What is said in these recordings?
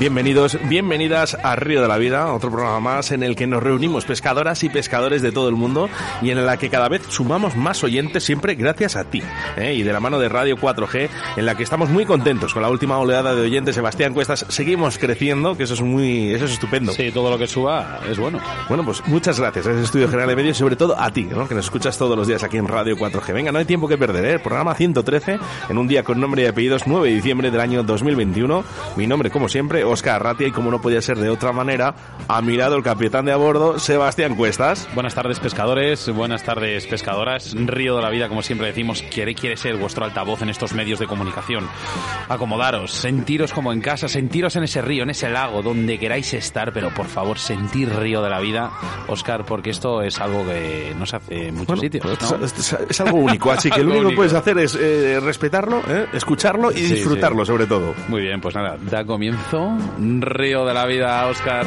Bienvenidos, bienvenidas a Río de la Vida, otro programa más en el que nos reunimos pescadoras y pescadores de todo el mundo y en la que cada vez sumamos más oyentes siempre gracias a ti ¿eh? y de la mano de Radio 4G en la que estamos muy contentos con la última oleada de oyentes. Sebastián Cuestas, seguimos creciendo, que eso es muy, eso es estupendo. Sí, todo lo que suba es bueno. Bueno, pues muchas gracias a ese Estudio General de Medios y sobre todo a ti, ¿no? que nos escuchas todos los días aquí en Radio 4G. Venga, no hay tiempo que perder, ¿eh? Programa 113 en un día con nombre y apellidos 9 de diciembre del año 2021. Mi nombre, como siempre, Oscar Ratia y como no podía ser de otra manera, ha mirado el capitán de a bordo, Sebastián Cuestas. Buenas tardes pescadores, buenas tardes pescadoras. Río de la Vida, como siempre decimos, quiere, quiere ser vuestro altavoz en estos medios de comunicación. Acomodaros, sentiros como en casa, sentiros en ese río, en ese lago, donde queráis estar, pero por favor, sentir Río de la Vida, Oscar, porque esto es algo que no se hace en muchos sitios. ¿no? Es, es, es, algo único, así que lo único que puedes hacer es eh, respetarlo, eh, escucharlo y Sí, disfrutarlo sí. sobre todo. Muy bien, pues nada, da comienzo Río de la Vida, Oscar.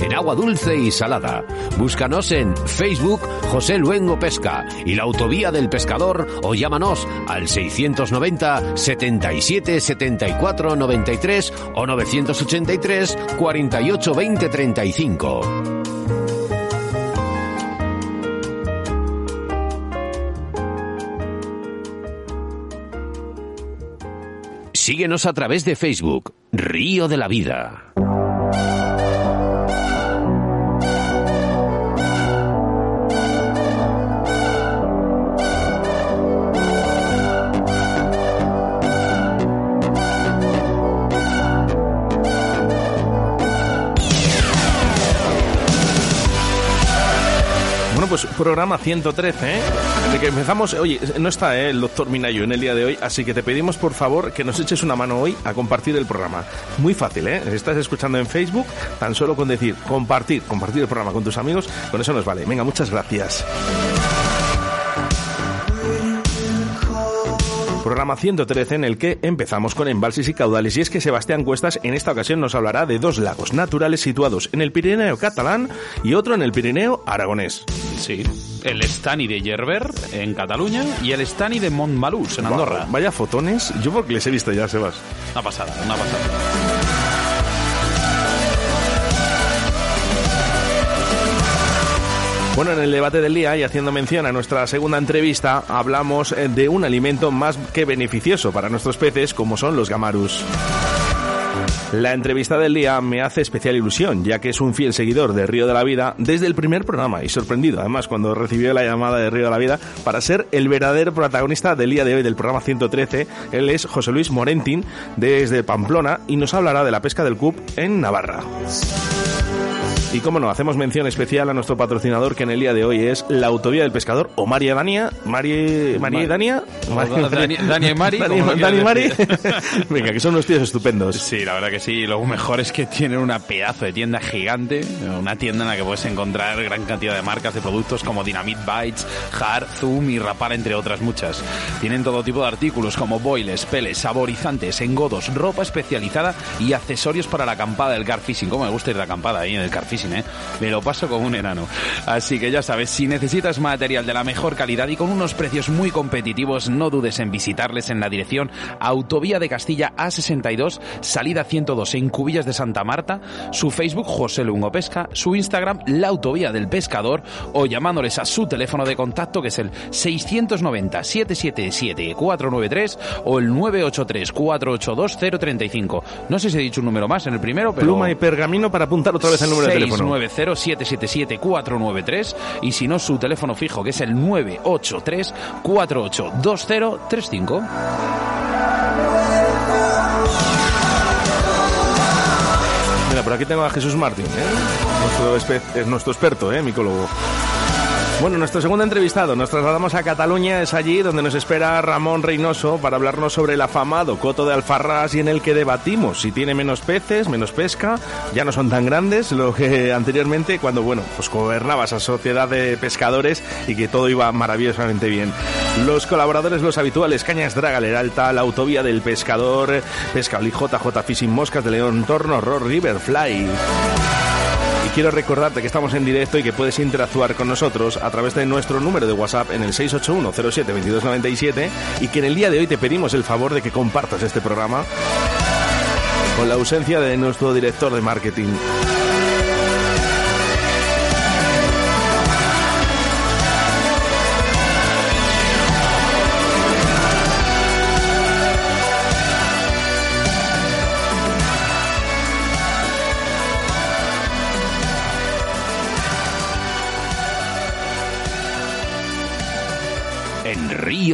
en agua dulce y salada. Búscanos en Facebook José Luengo Pesca y la Autovía del Pescador o llámanos al 690 77 74 93 o 983 48 20 35. Síguenos a través de Facebook, Río de la Vida. Programa 113, ¿eh? De que empezamos, oye, no está ¿eh? el doctor Minayo en el día de hoy, así que te pedimos por favor que nos eches una mano hoy a compartir el programa. Muy fácil, ¿eh? Estás escuchando en Facebook, tan solo con decir compartir, compartir el programa con tus amigos, con eso nos vale. Venga, muchas gracias. Programa 113 en el que empezamos con embalses y caudales y es que Sebastián Cuestas en esta ocasión nos hablará de dos lagos naturales situados en el Pirineo catalán y otro en el Pirineo aragonés. Sí, el Stani de Yerber en Cataluña y el Stani de Montmalús en Andorra. Va- Vaya fotones, yo porque les he visto ya, Sebas. Una pasada, una pasada. Bueno, en el debate del día y haciendo mención a nuestra segunda entrevista, hablamos eh, de un alimento más que beneficioso para nuestros peces, como son los gamarus. La entrevista del día me hace especial ilusión, ya que es un fiel seguidor de Río de la Vida desde el primer programa y sorprendido además cuando recibió la llamada de Río de la Vida para ser el verdadero protagonista del día de hoy del programa 113. Él es José Luis Morentín desde Pamplona y nos hablará de la pesca del CUP en Navarra. Y como no, hacemos mención especial a nuestro patrocinador que en el día de hoy es la Autovía del Pescador o María Dania. María, y Dania. Dania y Mari. Dani y Mari. Venga, que son unos tíos estupendos. Sí, la verdad que sí. Lo mejor es que tienen una pedazo de tienda gigante. Una tienda en la que puedes encontrar gran cantidad de marcas de productos como Dynamite Bites, Hard, Zoom y Rapar, entre otras muchas. Tienen todo tipo de artículos como boiles, peles, saborizantes, engodos, ropa especializada y accesorios para la acampada del car fishing. Como me gusta ir de acampada ahí en el car fishing, ¿eh? Me lo paso como un enano. Así que ya sabes, si necesitas material de la mejor calidad y con unos precios muy competitivos, no dudes en visitarles en la dirección Autovía de Castilla A62, salida 102 en Cubillas de Santa Marta, su Facebook José Lungo Pesca, su Instagram La Autovía del Pescador o llamándoles a su teléfono de contacto que es el 690 777 493 o el 983 482 035. No sé si he dicho un número más en el primero, pero... Pluma y pergamino para apuntar otra vez el número de teléfono. 690-777-493 y si no, su teléfono fijo, que es el 983-482035. Mira, por aquí tengo a Jesús Martín, ¿eh? nuestro, es nuestro experto, ¿eh? micólogo. Bueno, nuestro segundo entrevistado, nos trasladamos a Cataluña, es allí donde nos espera Ramón Reynoso para hablarnos sobre el afamado Coto de Alfarrás y en el que debatimos. Si tiene menos peces, menos pesca, ya no son tan grandes lo que anteriormente cuando, bueno, pues gobernaba esa sociedad de pescadores y que todo iba maravillosamente bien. Los colaboradores, los habituales, Cañas Draga, Leralta, la Autovía del Pescador, Pesca JJ Fishing Moscas de León Torno, Roar River Fly quiero recordarte que estamos en directo y que puedes interactuar con nosotros a través de nuestro número de WhatsApp en el 681-07-2297 y que en el día de hoy te pedimos el favor de que compartas este programa con la ausencia de nuestro director de marketing.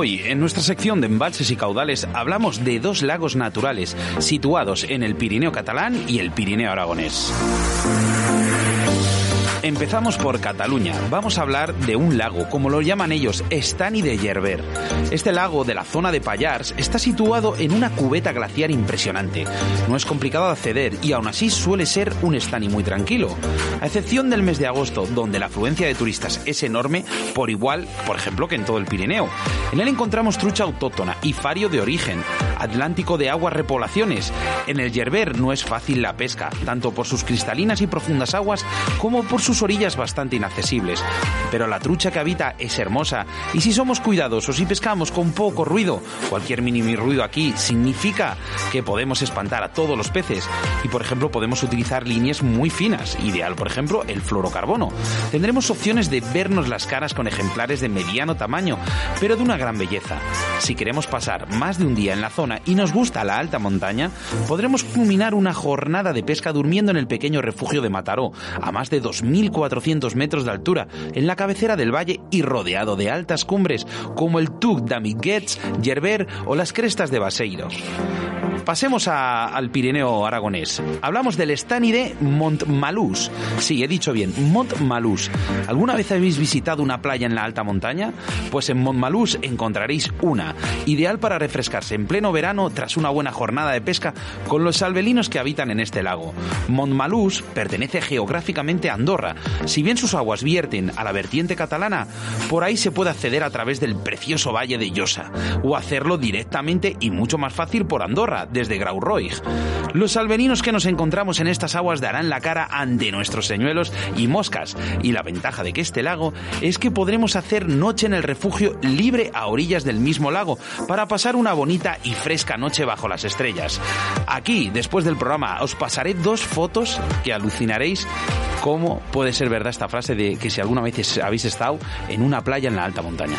Hoy, en nuestra sección de embalses y caudales, hablamos de dos lagos naturales situados en el Pirineo catalán y el Pirineo aragonés. Empezamos por Cataluña. Vamos a hablar de un lago, como lo llaman ellos, Estani de Yerber. Este lago de la zona de Pallars está situado en una cubeta glaciar impresionante. No es complicado de acceder y aún así suele ser un Estani muy tranquilo. A excepción del mes de agosto, donde la afluencia de turistas es enorme, por igual, por ejemplo, que en todo el Pirineo. En él encontramos trucha autóctona y fario de origen, Atlántico de aguas repoblaciones. En el Yerber no es fácil la pesca, tanto por sus cristalinas y profundas aguas como por sus orillas bastante inaccesibles. Pero la trucha que habita es hermosa y si somos cuidadosos y pescamos con poco ruido, cualquier mínimo ruido aquí significa que podemos espantar a todos los peces y por ejemplo podemos utilizar líneas muy finas, ideal por ejemplo el fluorocarbono. Tendremos opciones de vernos las caras con ejemplares de mediano tamaño, pero de una gran belleza. Si queremos pasar más de un día en la zona y nos gusta la alta montaña, podremos culminar una jornada de pesca durmiendo en el pequeño refugio de Mataró, a más de 2.400 metros de altura, en la cabecera del valle y rodeado de altas cumbres como el Tuc d'Amiguets, Yerber o las crestas de Baseiro. Pasemos al Pirineo aragonés. Hablamos del Estani de Montmalús. Sí, he dicho bien, Montmalús. ¿Alguna vez habéis visitado una playa en la alta montaña? Pues en Montmalús encontraréis una, ideal para refrescarse en pleno verano tras una buena jornada de pesca con los albelinos que habitan en este lago. Montmalús pertenece geográficamente a Andorra. Si bien sus aguas vierten a la vertiente catalana, por ahí se puede acceder a través del precioso valle de Llosa, o hacerlo directamente y mucho más fácil por Andorra, desde Grauroig. Los albeninos que nos encontramos en estas aguas darán la cara ante nuestros señuelos y moscas, y la ventaja de que este lago es que podremos hacer noche en el refugio libre a orillas del mismo lago para pasar una bonita y fresca noche bajo las estrellas. Aquí, después del programa, os pasaré dos fotos que alucinaréis cómo puede ser verdad esta frase de que si alguna vez habéis estado en una playa en la alta montaña.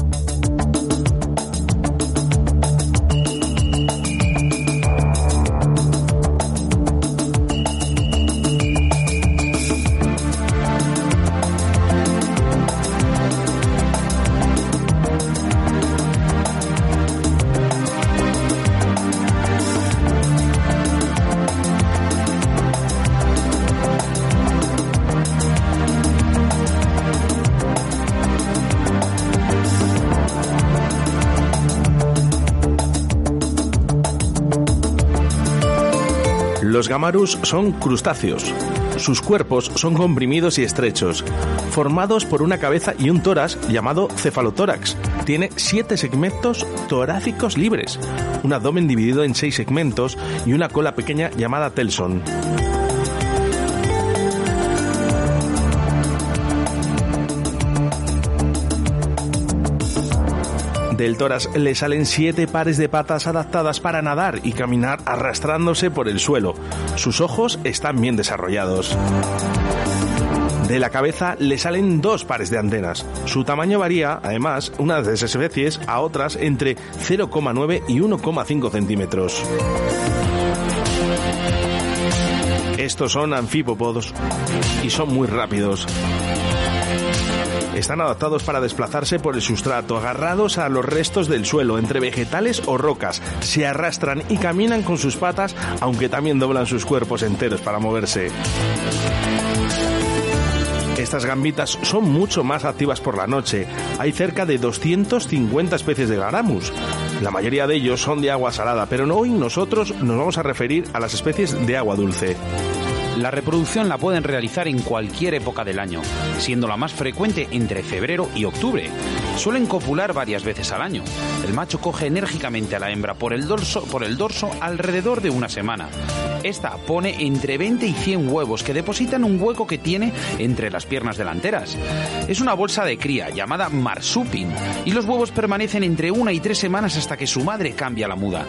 Gamarus son crustáceos. Sus cuerpos son comprimidos y estrechos, formados por una cabeza y un tórax llamado cefalotórax. Tiene siete segmentos torácicos libres, un abdomen dividido en seis segmentos y una cola pequeña llamada telson. Del tórax le salen siete pares de patas adaptadas para nadar y caminar arrastrándose por el suelo. Sus ojos están bien desarrollados. De la cabeza le salen dos pares de antenas. Su tamaño varía, además, unas de esas especies a otras entre 0,9 y 1,5 centímetros. Estos son anfípodos y son muy rápidos. Están adaptados para desplazarse por el sustrato, agarrados a los restos del suelo, entre vegetales o rocas. Se arrastran y caminan con sus patas, aunque también doblan sus cuerpos enteros para moverse. Estas gambitas son mucho más activas por la noche. Hay cerca de 250 especies de garamus. La mayoría de ellos son de agua salada, pero hoy nosotros nos vamos a referir a las especies de agua dulce. La reproducción la pueden realizar en cualquier época del año, siendo la más frecuente entre febrero y octubre. Suelen copular varias veces al año. El macho coge enérgicamente a la hembra por el dorso, por el dorso alrededor de una semana. Esta pone entre 20 y 100 huevos que depositan un hueco que tiene entre las piernas delanteras. Es una bolsa de cría llamada marsupin y los huevos permanecen entre una y tres semanas hasta que su madre cambia la muda.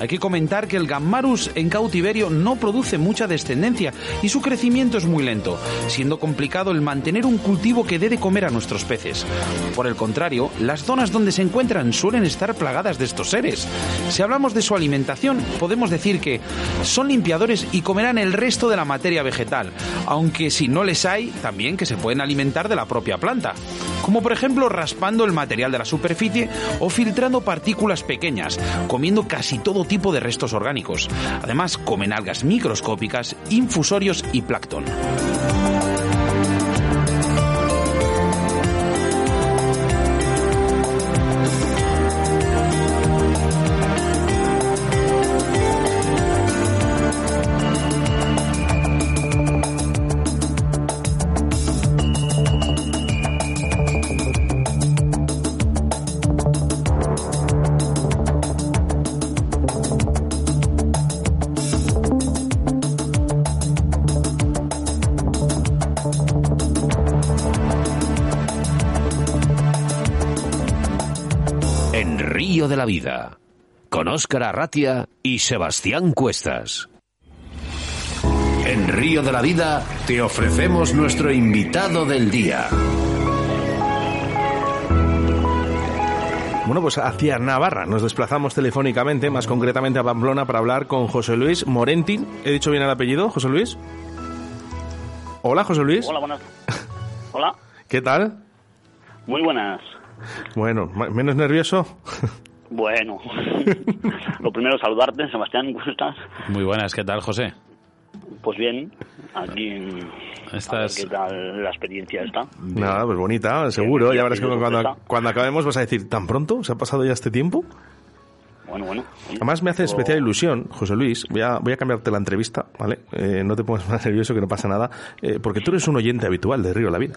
Hay que comentar que el gammarus en cautiverio no produce mucha descendencia y su crecimiento es muy lento, siendo complicado el mantener un cultivo que dé de comer a nuestros peces. Por el contrario, las zonas donde se encuentran suelen estar plagadas de estos seres. Si hablamos de su alimentación, podemos decir que son limpiadores y comerán el resto de la materia vegetal, aunque si no les hay, también que se pueden alimentar de la propia planta, como por ejemplo raspando el material de la superficie o filtrando partículas pequeñas, comiendo casi todo tipo de restos orgánicos. Además, comen algas microscópicas, infusorios y plancton. La Vida, con Óscar Arratia y Sebastián Cuestas. En Río de la Vida te ofrecemos nuestro invitado del día. Bueno, pues hacia Navarra nos desplazamos telefónicamente, más concretamente a Pamplona, para hablar con José Luis Morentin. ¿He dicho bien el apellido, José Luis? Hola, José Luis. Hola, buenas. Hola. ¿Qué tal? Muy buenas. Bueno, ¿menos nervioso? Bueno. Lo primero, saludarte, Sebastián, ¿cómo estás? Muy buenas, ¿qué tal, José? Pues bien, aquí en... Estás... ¿Qué tal la experiencia está? Nada, pues bonita, seguro. ya verás que cuando, cuando acabemos vas a decir, ¿tan pronto? ¿Se ha pasado ya este tiempo? Bueno, bueno. Además me hace especial ilusión, José Luis, voy a, voy a cambiarte la entrevista, ¿vale? Eh, no te pongas más nervioso, que no pasa nada, eh, porque tú eres un oyente habitual de Río La Vida.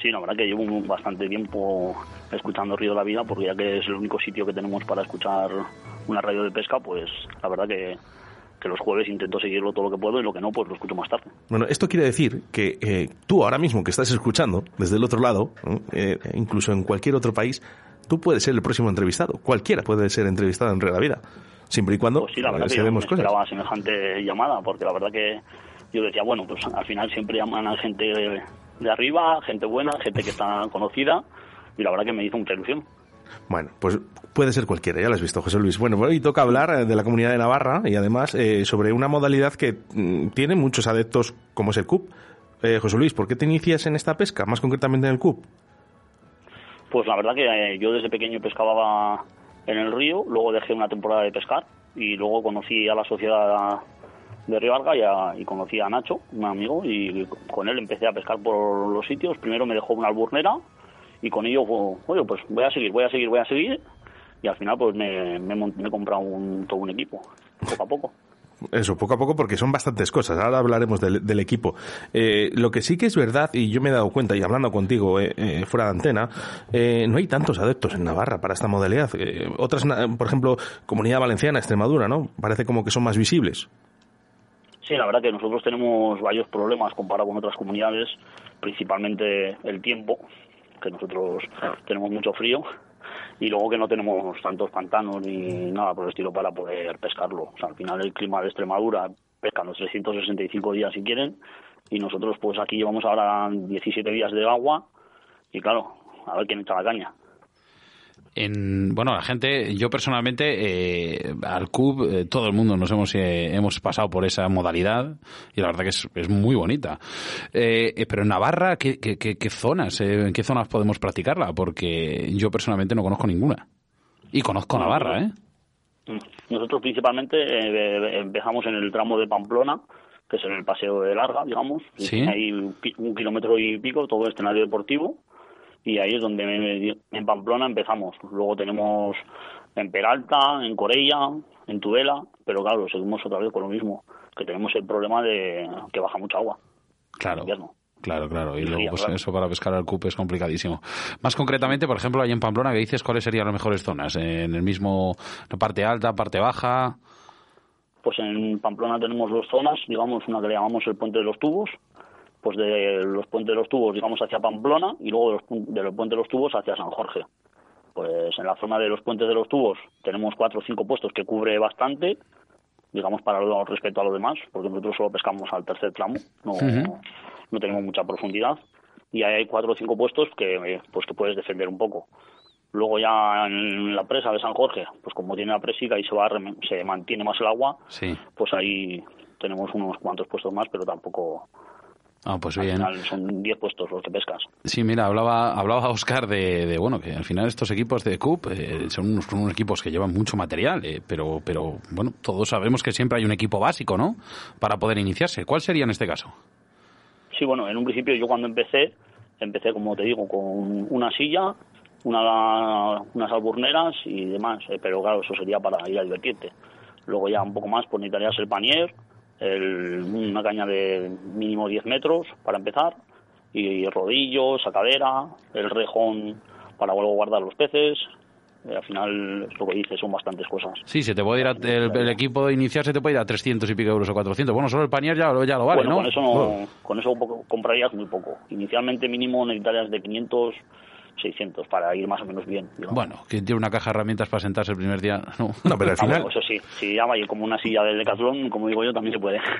Sí, la verdad que llevo bastante tiempo escuchando Río de la Vida, porque ya que es el único sitio que tenemos para escuchar una radio de pesca, pues la verdad que, que los jueves intento seguirlo todo lo que puedo y lo que no, pues lo escucho más tarde. Bueno, esto quiere decir que eh, tú ahora mismo que estás escuchando desde el otro lado, eh, incluso en cualquier otro país, tú puedes ser el próximo entrevistado. Cualquiera puede ser entrevistado en Río de la Vida, siempre y cuando pues sí, la verdad que yo demos me cosas. esperaba semejante llamada, porque la verdad que yo decía, bueno, pues al final siempre llaman a gente de arriba, gente buena, gente que está conocida y la verdad que me hizo mucha ilusión. Bueno, pues puede ser cualquiera, ya lo has visto, José Luis. Bueno, hoy toca hablar eh, de la comunidad de Navarra y además eh, sobre una modalidad que mm, tiene muchos adeptos como es el CUP. Eh, José Luis, ¿por qué te inicias en esta pesca, más concretamente en el CUP? Pues la verdad que yo desde pequeño pescaba en el río, luego dejé una temporada de pescar y luego conocí a la sociedad de Río Alga y, conocí a Nacho, un amigo, y con él empecé a pescar por los sitios. Primero me dejó una alburnera y con ello, oye, pues voy a seguir, voy a seguir, voy a seguir. Y al final, pues me, me, me he comprado un, todo un equipo, poco a poco. Eso, poco a poco, porque son bastantes cosas. Ahora hablaremos del, equipo. Eh, lo que sí que es verdad, y yo me he dado cuenta, y hablando contigo eh, eh, fuera de antena, no hay tantos adeptos en Navarra para esta modalidad. otras, por ejemplo, Comunidad Valenciana, Extremadura, ¿no? Parece como que son más visibles. Sí, la verdad que nosotros tenemos varios problemas comparado con otras comunidades, principalmente el tiempo, que nosotros tenemos mucho frío y luego que no tenemos tantos pantanos ni nada por el estilo para poder pescarlo. O sea, al final el clima de Extremadura pescan los 365 días si quieren y nosotros pues aquí llevamos ahora 17 días de agua y claro, a ver quién echa la caña en bueno la gente yo personalmente eh, al CUB eh, todo el mundo nos hemos eh, hemos pasado por esa modalidad y la verdad que es, es muy bonita. Pero en Navarra ¿qué, qué, qué, zonas en qué zonas podemos practicarla porque yo personalmente no conozco ninguna. Y conozco Navarra eh nosotros principalmente empezamos en el tramo de Pamplona que es en el paseo de larga digamos. ¿Sí? hay un, un kilómetro y pico todo escenario deportivo y ahí es donde en Pamplona empezamos. Luego tenemos en Peralta, en Corella, en Tudela, pero claro, seguimos otra vez con lo mismo, que tenemos el problema de que baja mucha agua. Claro. Claro, claro. Y luego, pues eso para pescar al CUP es complicadísimo. Más concretamente, por ejemplo, ahí en Pamplona, ¿qué dices cuáles serían las mejores zonas? ¿En el mismo, parte alta, parte baja? Pues en Pamplona tenemos dos zonas, digamos, una que le llamamos el Puente de los Tubos, pues de los puentes de los tubos, digamos, hacia Pamplona y luego de los, de los puentes de los tubos hacia San Jorge. Pues en la zona de los puentes de los tubos tenemos cuatro o cinco puestos que cubre bastante, digamos, para lo, respecto a lo demás, porque nosotros solo pescamos al tercer tramo, no, no tenemos mucha profundidad. Y ahí hay cuatro o cinco puestos que, pues, que puedes defender un poco. Luego ya en la presa de San Jorge, pues como tiene la presica y se va se mantiene más el agua, pues ahí tenemos unos cuantos puestos más, pero tampoco Ah, pues bien. son 10 puestos los que pescas. Sí, mira, hablaba, hablaba Oscar de, bueno, que al final estos equipos de CUP eh, son, unos, equipos que llevan mucho material, eh, pero, pero bueno, todos sabemos que siempre hay un equipo básico, ¿no? Para poder iniciarse. ¿Cuál sería en este caso? Sí, bueno, en un principio yo cuando empecé, empecé, como te digo, con una silla, una, unas alburneras y demás, eh, pero claro, eso sería para ir a divertirte. Luego ya un poco más, pues necesitarías el panier, el, una caña de mínimo 10 metros para empezar, y rodillos, sacadera, el rejón para luego guardar los peces. Eh, al final, es lo que dices, son bastantes cosas. Sí, se te puede ir a, el, equipo inicial se te puede ir a 300 y pico euros o 400. Bueno, solo el panier ya, ya lo vale, ¿no? Con eso, no, con eso comprarías muy poco. Inicialmente mínimo necesitarías de 500 600 para ir más o menos bien. Bueno, quien tiene una caja de herramientas para sentarse el primer día, no. pero al ah, final... eso sí, si llama y como una silla del Decathlon, como digo yo, también se puede.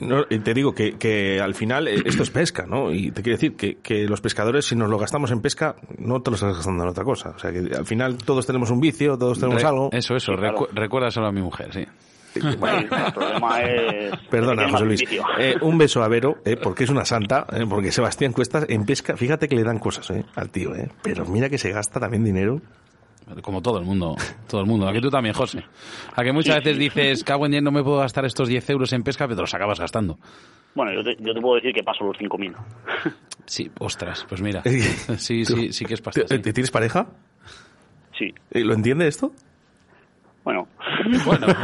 No, te digo que, que al final eh, esto es pesca, ¿no? Y te quiero decir que, que los pescadores, si nos lo gastamos en pesca, no te lo estás gastando en otra cosa. O sea, que al final todos tenemos un vicio, todos tenemos algo. Eso, eso, recuérdaselo a mi mujer, sí. El problema es... Perdona, José Luis. Eh, un beso a Vero, eh, porque es una santa, eh, porque Sebastián Cuestas en pesca, fíjate que le dan cosas al tío, pero mira que se gasta también dinero. Como todo el mundo, todo el mundo. A que tú también, José. A que muchas veces dices, cago en día, no me puedo gastar estos 10 euros en pesca, pero te los acabas gastando. Bueno, yo te, yo te puedo decir que paso los 5.000. Sí, ostras, pues mira. Sí, sí, sí que es pasar. ¿Tienes pareja? Sí. ¿Lo entiende esto? Bueno. Bueno.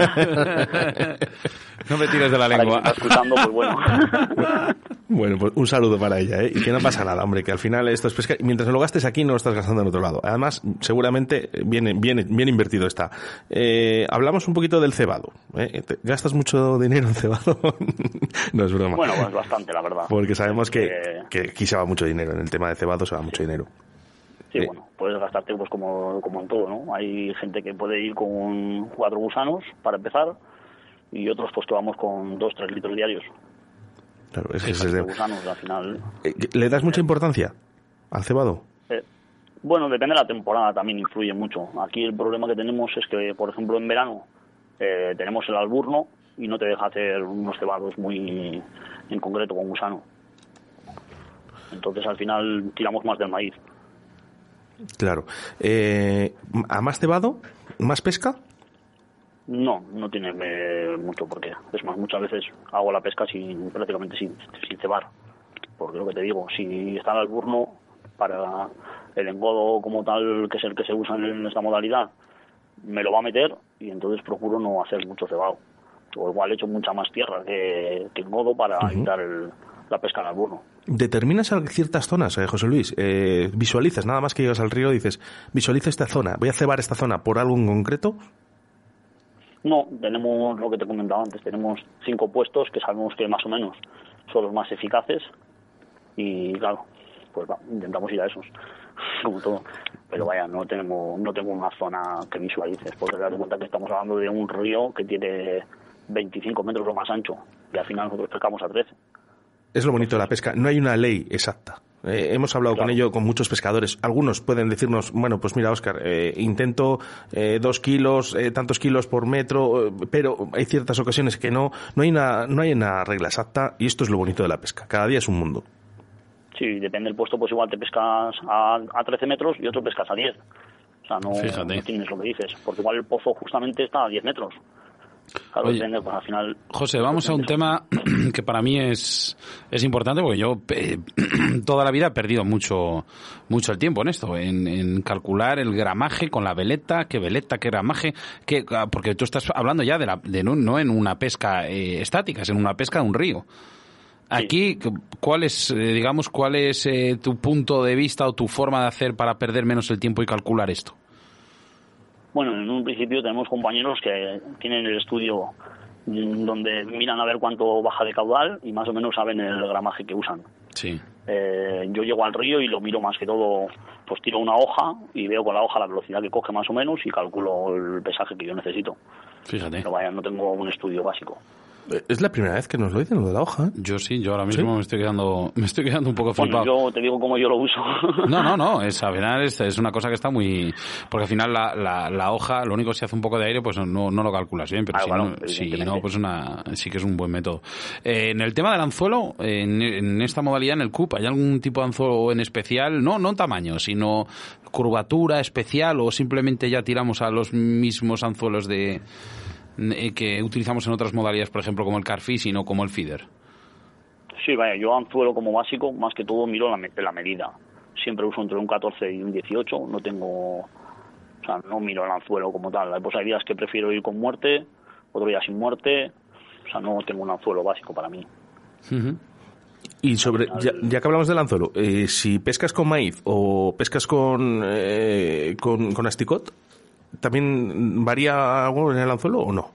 no me tires de la lengua. escuchando, pues bueno. bueno, pues un saludo para ella, ¿eh? Y que no pasa nada, hombre, que al final esto es pesca. Mientras no lo gastes aquí, no lo estás gastando en otro lado. Además, seguramente viene bien, bien invertido está. Eh, hablamos un poquito del cebado. ¿eh? ¿Gastas mucho dinero en cebado? no es broma. Bueno, pues bastante, la verdad. Porque sabemos que, que aquí se va mucho dinero. En el tema de cebado se va mucho dinero. Sí, bueno, puedes gastarte pues como, como en todo, ¿no? Hay gente que puede ir con cuatro gusanos para empezar y otros pues que vamos con dos, tres litros diarios. Claro, es, que es- de- gusanos, al final. Eh, ¿Le das mucha importancia al cebado? Eh, bueno, depende de la temporada, también influye mucho. Aquí el problema que tenemos es que, por ejemplo, en verano eh, tenemos el alburno y no te deja hacer unos cebados muy en concreto con gusano. Entonces al final tiramos más del maíz. Claro. Eh, ¿A más cebado? ¿Más pesca? No, no tiene eh, mucho por qué. Es más, muchas veces hago la pesca sin prácticamente sin, sin cebar. Porque lo que te digo, si está el alburno para el engodo como tal, que es el que se usa en esta modalidad, me lo va a meter y entonces procuro no hacer mucho cebado. O igual echo mucha más tierra que, que engodo para evitar el- la pesca en alburno. ¿Determinas ciertas zonas, eh, José Luis? Eh, ¿Visualizas? Nada más que llegas al río dices, visualiza esta zona, voy a cebar esta zona por algo en concreto. No, tenemos lo que te comentaba antes, tenemos cinco puestos que sabemos que más o menos son los más eficaces y claro, pues va, intentamos ir a esos, como todo. Pero vaya, no tenemos, no tengo una zona que visualices, porque date cuenta que estamos hablando de un río que tiene 25 metros lo más ancho y al final nosotros pescamos a 13. Es lo bonito de la pesca, no hay una ley exacta. Eh, hemos hablado con ello con muchos pescadores. Algunos pueden decirnos, bueno, pues mira, Oscar, eh, intento eh, dos kilos, eh, tantos kilos por metro, eh, pero hay ciertas ocasiones que no, no hay una, no hay una regla exacta y esto es lo bonito de la pesca. Cada día es un mundo. Sí, depende del puesto, pues igual te pescas a, a 13 metros y otro pescas a 10. O sea, no tienes lo que dices, porque igual el pozo justamente está a 10 metros. Oye. pues al final... José, vamos a un tema que para mí es, es importante porque yo eh, toda la vida he perdido mucho, mucho el tiempo en esto, en, en calcular el gramaje con la veleta, qué veleta, qué gramaje, qué- ah, porque tú estás hablando ya de, la, de no, no en una pesca eh, estática, es en una pesca de un río. Aquí, ¿cuál es, eh, digamos, cuál es eh, tu punto de vista o tu forma de hacer para perder menos el tiempo y calcular esto? Bueno, en un principio tenemos compañeros que tienen el estudio mm, donde miran a ver cuánto baja de caudal y más o menos saben el gramaje que usan. Sí. Eh, yo llego al río y lo miro más que todo, pues tiro una hoja y veo con la hoja la velocidad que coge más o menos y calculo el pesaje que yo necesito. Fíjate. Pero vaya, no tengo un estudio básico. Es la primera vez que nos lo dicen lo de la hoja. ¿eh? Yo sí, yo ahora mismo me estoy quedando, me estoy quedando un poco Bueno, flipado. yo te digo cómo yo lo uso. No, no, no, es, al final es, es una cosa que está muy... Porque al final la, la, la hoja, lo único que si hace un poco de aire, pues no, no lo calculas bien, pero Ah, si, no, si evidentemente. no, pues una, sí que es un buen método. Eh, en el tema del anzuelo, en, en esta modalidad, en el CUP, ¿hay algún tipo de anzuelo en especial? No, no tamaño, sino curvatura especial o simplemente ya tiramos a los mismos anzuelos de que utilizamos en otras modalidades, por ejemplo, como el carfish y no como el feeder. Sí, vaya, yo anzuelo como básico, más que todo miro la, me- la medida. Siempre uso entre un 14 y un 18, no tengo, o sea, no miro el anzuelo como tal. Pues hay días que prefiero ir con muerte, otro día sin muerte, o sea, no tengo un anzuelo básico para mí. Y sobre, ya, ya que hablamos del anzuelo, eh, si pescas con maíz o pescas con, eh, con, con asticot, ¿también varía algo en el anzuelo o no?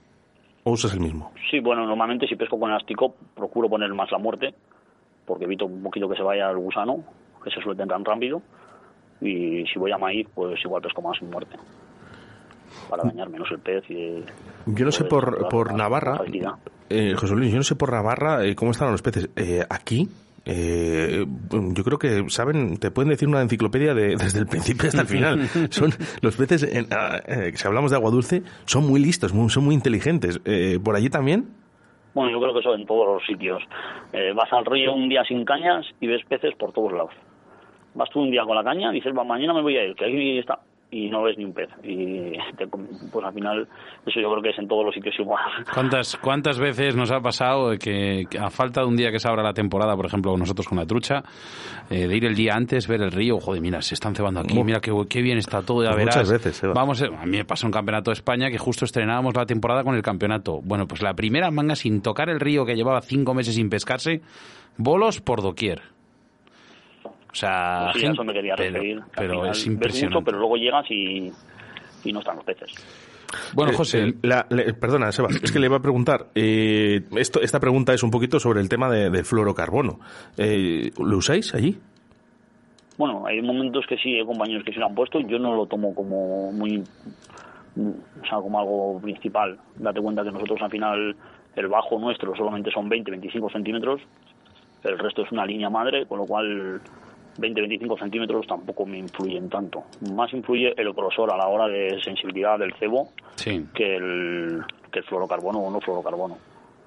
¿O usas el mismo? Sí, bueno, normalmente si pesco con elástico procuro poner más la muerte, porque evito un poquito que se vaya el gusano, que se suelten tan rápido. Y si voy a maíz, pues igual pesco más muerte, para dañar menos el pez y... Yo no sé por, por Navarra, eh, José Luis, yo no sé por Navarra eh, cómo están los peces. Eh, aquí, eh, yo creo que saben, te pueden decir una enciclopedia de, desde el principio hasta el final. Son los peces, en- ah, eh, si hablamos de agua dulce, son muy listos, muy- son muy inteligentes. Eh, ¿Por allí también? Bueno, yo creo que eso en todos los sitios. Eh, vas al río un día sin cañas y ves peces por todos lados. Vas tú un día con la caña y dices, va, mañana me voy a ir, que ahí está, y no ves ni un pez. Y te- pues al final, eso yo creo que es en todos los sitios igual. ¿Cuántas, ¿Cuántas veces nos ha pasado que, que a falta de un día que se abra la temporada, por ejemplo, nosotros con la trucha, eh, de ir el día antes, ver el río, joder, mira, se están cebando aquí, Uf. mira qué, qué bien está todo, ya Pues verás. muchas veces, Seba. Vamos, eh, a mí me pasó en Campeonato de España que justo estrenábamos la temporada con el campeonato. Bueno, pues la primera manga sin tocar el río que llevaba cinco meses sin pescarse, bolos por doquier. O sea, Pues sí, gente- eso me quería pero- referir. al Pero, final es impresionante. mucho, pero luego llegas y, y no están los peces. Bueno, Eh, José, eh, la- le- perdona, Seba, es que le iba a preguntar. eh, esto, esta pregunta es un poquito sobre el tema de- del fluorocarbono. Eh, ¿Lo usáis allí? Bueno, hay momentos que sí, hay compañeros que sí lo han puesto, yo no lo tomo como muy, o sea, como algo principal. Date cuenta que nosotros al final, el bajo nuestro solamente son 20, 25 centímetros El resto es una línea madre, con lo cual 20-25 centímetros tampoco me influyen tanto. Más influye el grosor a la hora de sensibilidad del cebo que, el, que el fluorocarbono o no fluorocarbono.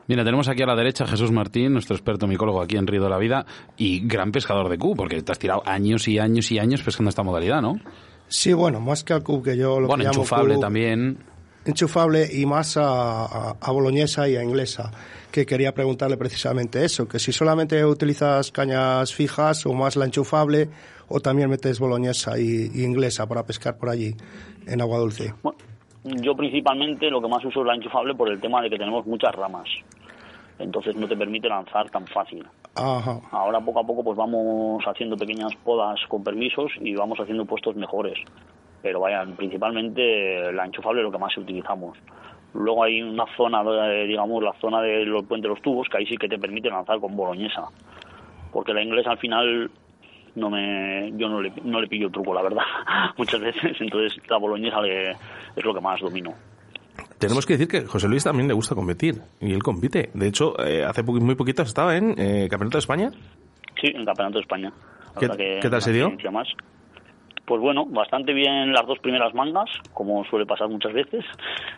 Mira, tenemos aquí a la derecha a Jesús Martín, nuestro experto micólogo aquí en Río de la Vida y gran pescador de Q, porque te has tirado años y años y años pescando esta modalidad, ¿no? Sí, bueno, más que al Q, que yo lo bueno, que enchufable también. Enchufable y más a, a, boloñesa y a inglesa, que quería preguntarle precisamente eso, que si solamente utilizas cañas fijas o más la enchufable o también metes boloñesa y, y inglesa para pescar por allí en agua dulce. Bueno, yo principalmente lo que más uso es la enchufable por el tema de que tenemos muchas ramas entonces no te permite lanzar tan fácil. Ahora poco a poco pues vamos haciendo pequeñas podas con permisos y vamos haciendo puestos mejores. Pero vayan, principalmente la enchufable es lo que más utilizamos. Luego hay una zona, digamos, la zona de los puentes de los tubos, que ahí sí que te permite lanzar con boloñesa. Porque la inglesa al final no me yo no le, no le pillo el truco, la verdad, muchas veces. Entonces la boloñesa es lo que más domino. Tenemos que decir que José Luis también le gusta competir y él compite. De hecho, eh, hace muy poquito estaba en eh, Campeonato de España. Sí, en Campeonato de España. ¿Qué, tal se dio? Más. Pues bueno, bastante bien las dos primeras mangas, como suele pasar muchas veces.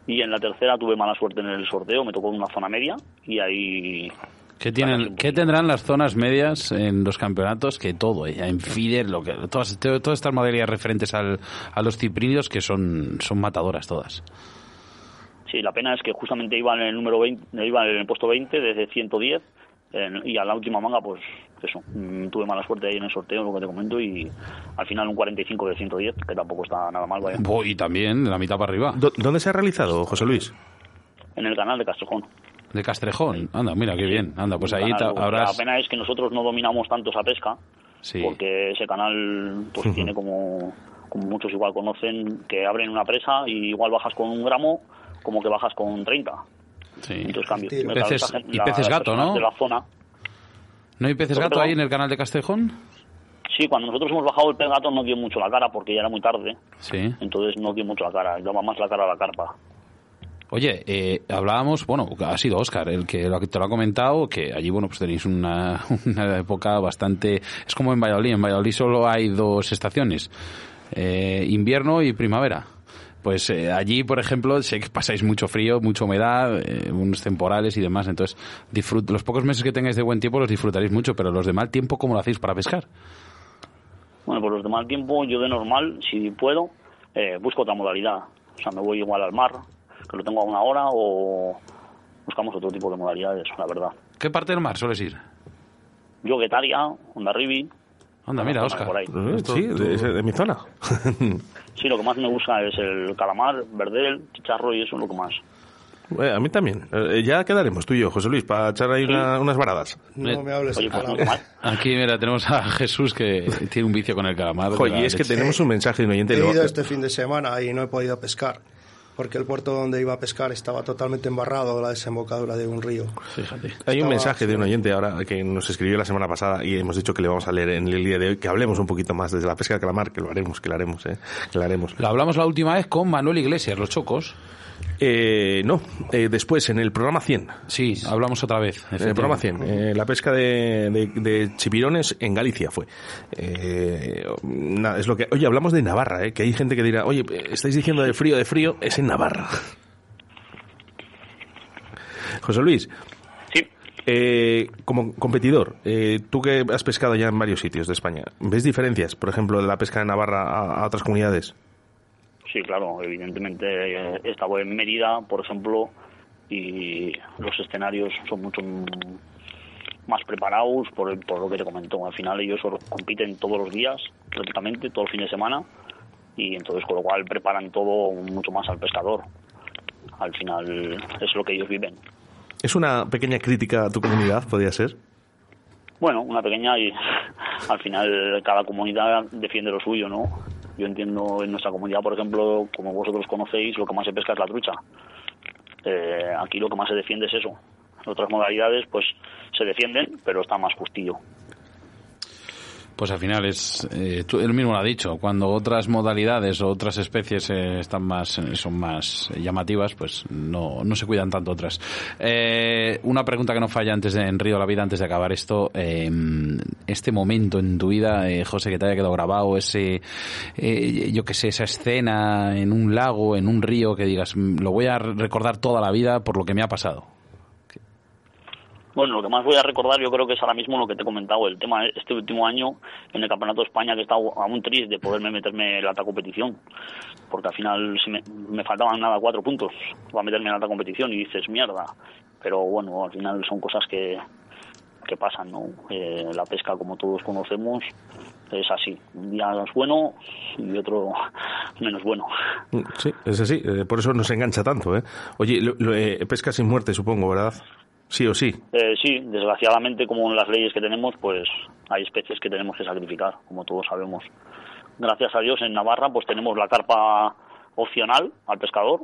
Y en la tercera tuve mala suerte en el sorteo, me tocó una zona media y ahí ¿Qué, tienen, ¿Qué tendrán las zonas medias en los campeonatos? Que todo, eh, en FIDE, lo que, todas, todas estas modalidades referentes al, a los ciprínidos que son, son matadoras todas. Sí, la pena es que justamente iba en el número 20, iba en el puesto 20 desde 110 y a la última manga, pues eso, mm, tuve mala suerte ahí en el sorteo, lo que te comento, y al final un 45 de 110, que tampoco está nada mal, vaya. Y también de la mitad para arriba. ¿Dónde se ha realizado, José Luis? En el canal de Castrejón. De Castrejón, anda, mira qué bien, anda, pues ahí habrás... La pena es que nosotros no dominamos tanto esa pesca, porque ese canal pues tiene como, como muchos igual conocen, que abren una presa y igual bajas con un gramo como que bajas con 30. Sí. Entonces cambios. Peces, y peces gato, ¿no? De la zona. ¿No hay peces gato ahí en el canal de Castejón? Sí, cuando nosotros hemos bajado el pez gato no dio mucho la cara porque ya era muy tarde. Sí. Entonces no dio mucho la cara, daba más la cara a la carpa. Oye, eh, hablábamos, bueno, ha sido Oscar el que te lo ha comentado, que allí, bueno, pues tenéis una, una época bastante... Es como en Valladolid, en Valladolid solo hay dos estaciones, eh, invierno y primavera. Pues eh, allí, por ejemplo, sé que pasáis mucho frío, mucha humedad, eh, unos temporales y demás. Entonces, disfrut los pocos meses que tengáis de buen tiempo los disfrutaréis mucho, pero los de mal tiempo, ¿cómo lo hacéis para pescar? Bueno, pues los de mal tiempo, yo de normal, si puedo, eh, busco otra modalidad. O sea, me voy igual al mar, que lo tengo a una hora, o buscamos otro tipo de modalidades, la verdad. ¿Qué parte del mar sueles ir? Yo, Guetaria, Rivi. Anda, mira, Oscar. Sí, de, mi zona. sí, lo que más me gusta es el calamar, verdel, chicharro y eso es lo que más. a mí también. Eh, ya quedaremos tú y yo, José Luis, para echar ahí unas baradas. No me hables Oye, pues Aquí, mira, tenemos a Jesús que tiene un vicio con el calamar. Oye, es que tenemos un mensaje de un oyente. He ido este fin de semana y no he podido pescar porque el puerto donde iba a pescar estaba totalmente embarrado la desembocadura de un río. Fíjate. Hay un mensaje de un oyente ahora que nos escribió la semana pasada y hemos dicho que le vamos a leer en el día de hoy, que hablemos un poquito más desde la pesca de calamar, que lo haremos, que lo haremos, ¿eh? que lo haremos. Lo hablamos la última vez con Manuel Iglesias, los chocos. Eh, no, eh, después, en el programa 100. Sí, hablamos otra vez. En el programa 100. Eh, la pesca de, de, chipirones en Galicia fue. Eh, es lo que. Oye, hablamos de Navarra, eh, que hay gente que dirá, oye, estáis diciendo de frío, de frío, es en Navarra. José Luis. Sí. como competidor, tú que has pescado ya en varios sitios de España, ¿ves diferencias, por ejemplo, de la pesca de Navarra a otras comunidades? Sí, claro, evidentemente eh, he estado en Mérida, por ejemplo, y los escenarios son mucho más preparados por, lo que te comentó. Al final ellos compiten todos los días, prácticamente, todo el fin de semana, y entonces con lo cual preparan todo mucho más al pescador. Al final es lo que ellos viven. ¿Es una pequeña crítica a tu comunidad, podría ser? Bueno, una pequeña y al final cada comunidad defiende lo suyo, ¿no? Yo entiendo en nuestra comunidad, por ejemplo, como vosotros conocéis, lo que más se pesca es la trucha. Eh, aquí lo que más se defiende es eso. Otras modalidades, pues se defienden, pero está más justillo. Pues al final es, eh, tú, él mismo lo ha dicho, cuando otras modalidades o otras especies eh, están más, eh, son más llamativas, pues no, no se cuidan tanto otras. Eh, una pregunta que no falla antes de, en Río la Vida, antes de acabar esto, eh, este momento en tu vida, eh, José, que te haya quedado grabado, ese, eh, yo que sé, esa escena en un lago, en un río, que digas, "Mm, lo voy a recordar toda la vida por lo que me ha pasado. Bueno, lo que más voy a recordar yo creo que es ahora mismo lo que te he comentado, el tema este último año en el Campeonato de España que he estado aún triste de poderme meterme en la alta competición, porque al final se me, me faltaban nada cuatro puntos para meterme en la alta competición y dices mierda, pero bueno, al final son cosas que, que pasan, ¿no? Eh, la pesca como todos conocemos es así, un día es bueno y otro menos bueno. Sí, es así, eh, por eso nos engancha tanto, ¿eh? Oye, lo, eh, pesca sin muerte, supongo, ¿verdad? Sí o sí. Eh, sí, desgraciadamente, como en las leyes que tenemos, pues hay especies que tenemos que sacrificar, como todos sabemos. Gracias a Dios, en Navarra, pues tenemos la carpa opcional al pescador,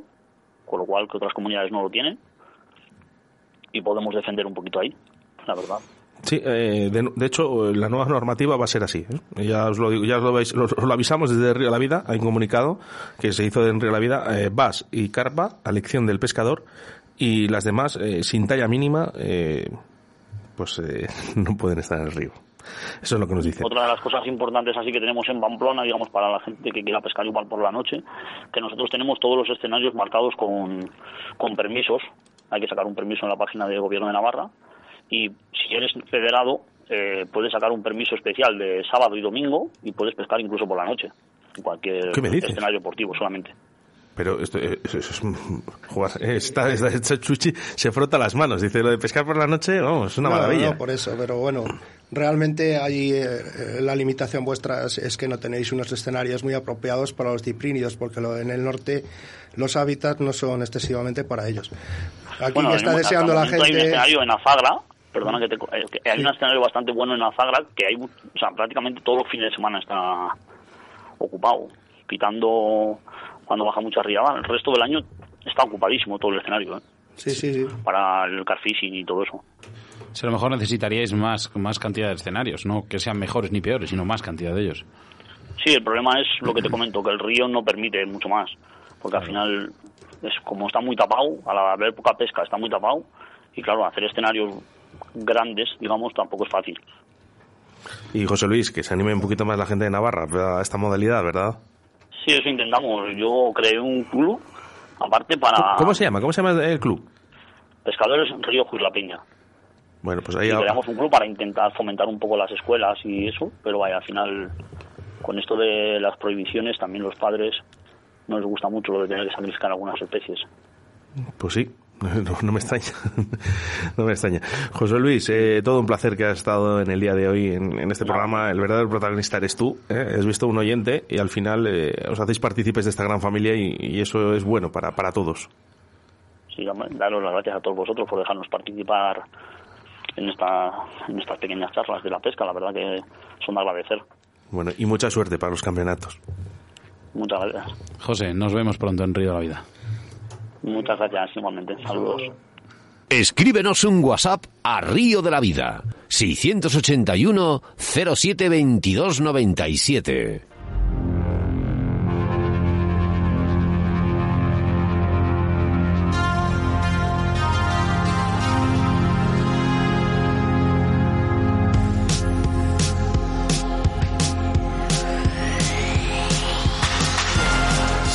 con lo cual que otras comunidades no lo tienen, y podemos defender un poquito ahí, la verdad. Sí, eh, de, de hecho, la nueva normativa va a ser así. ¿eh? Ya os lo digo, ya os lo, vais- lo- os lo avisamos desde Río de la Vida. Hay un comunicado que se hizo en Río de la Vida, eh, vas y carpa a elección del pescador y las demás, eh, sin talla mínima, eh, pues eh, no pueden estar en el río. Eso es lo que nos dice. Otra de las cosas importantes así que tenemos en Pamplona, digamos, para la gente que quiera pescar igual por la noche, que nosotros tenemos todos los escenarios marcados con, con permisos. Hay que sacar un permiso en la página del Gobierno de Navarra. Y si eres federado, eh, puedes sacar un permiso especial de sábado y domingo y puedes pescar incluso por la noche. En cualquier escenario deportivo solamente. Pero esto, eh, eso, eso es jugar. Esta, esta, esta Chuchi se frota las manos. Dice lo de pescar por la noche, vamos, es una No, maravilla. No, por eso, pero bueno, realmente ahí eh, la limitación vuestra es, es que no tenéis unos escenarios muy apropiados para los diprínidos, porque lo- en el norte los hábitats no son excesivamente para ellos. Aquí Bueno, está deseando la momento Hay un gente. escenario en Azagra, perdona que te. eh, que hay un escenario bastante bueno en Azagra que hay. O sea, prácticamente todos los fines de semana está ocupado, quitando cuando baja mucha riada. El resto del año está ocupadísimo todo el escenario, ¿eh? Sí, sí, sí. Para el carfishing y todo eso. Si a lo mejor necesitaríais más, más cantidad de escenarios, no que sean mejores ni peores, sino más cantidad de ellos. Sí, el problema es lo que te comento, que el río no permite mucho más. Porque al final, es como está muy tapado, a la haber poca pesca está muy tapado. Y claro, hacer escenarios grandes, digamos, tampoco es fácil. Y José Luis, que se anime un poquito más la gente de Navarra a esta modalidad, ¿verdad? Sí, eso intentamos. Yo creé un club, aparte para ¿Cómo se llama? ¿Cómo se llama el club? pescadores Río Juis La Peña. Bueno, pues ahí Y creamos un club para intentar fomentar un poco las escuelas y eso, pero vaya, al final, con esto de las prohibiciones, también los padres no les gusta mucho lo de tener que sacrificar algunas especies. Pues sí, no, no me extraña. no me extraña. José Luis, eh, todo un placer que has estado en el día de hoy en, en este programa. El verdadero protagonista eres tú. ¿eh? Has visto un oyente y al final eh, os hacéis partícipes de esta gran familia y, y eso es bueno para, para todos. Sí, daros las gracias a todos vosotros por dejarnos participar en, esta, en estas pequeñas charlas de la pesca. La verdad que son de agradecer. Bueno, y mucha suerte para los campeonatos. Muchas gracias. José, nos vemos pronto en Río de la Vida. Muchas gracias igualmente. Saludos. Escríbenos un WhatsApp a Río de la Vida. 681 07 22 97.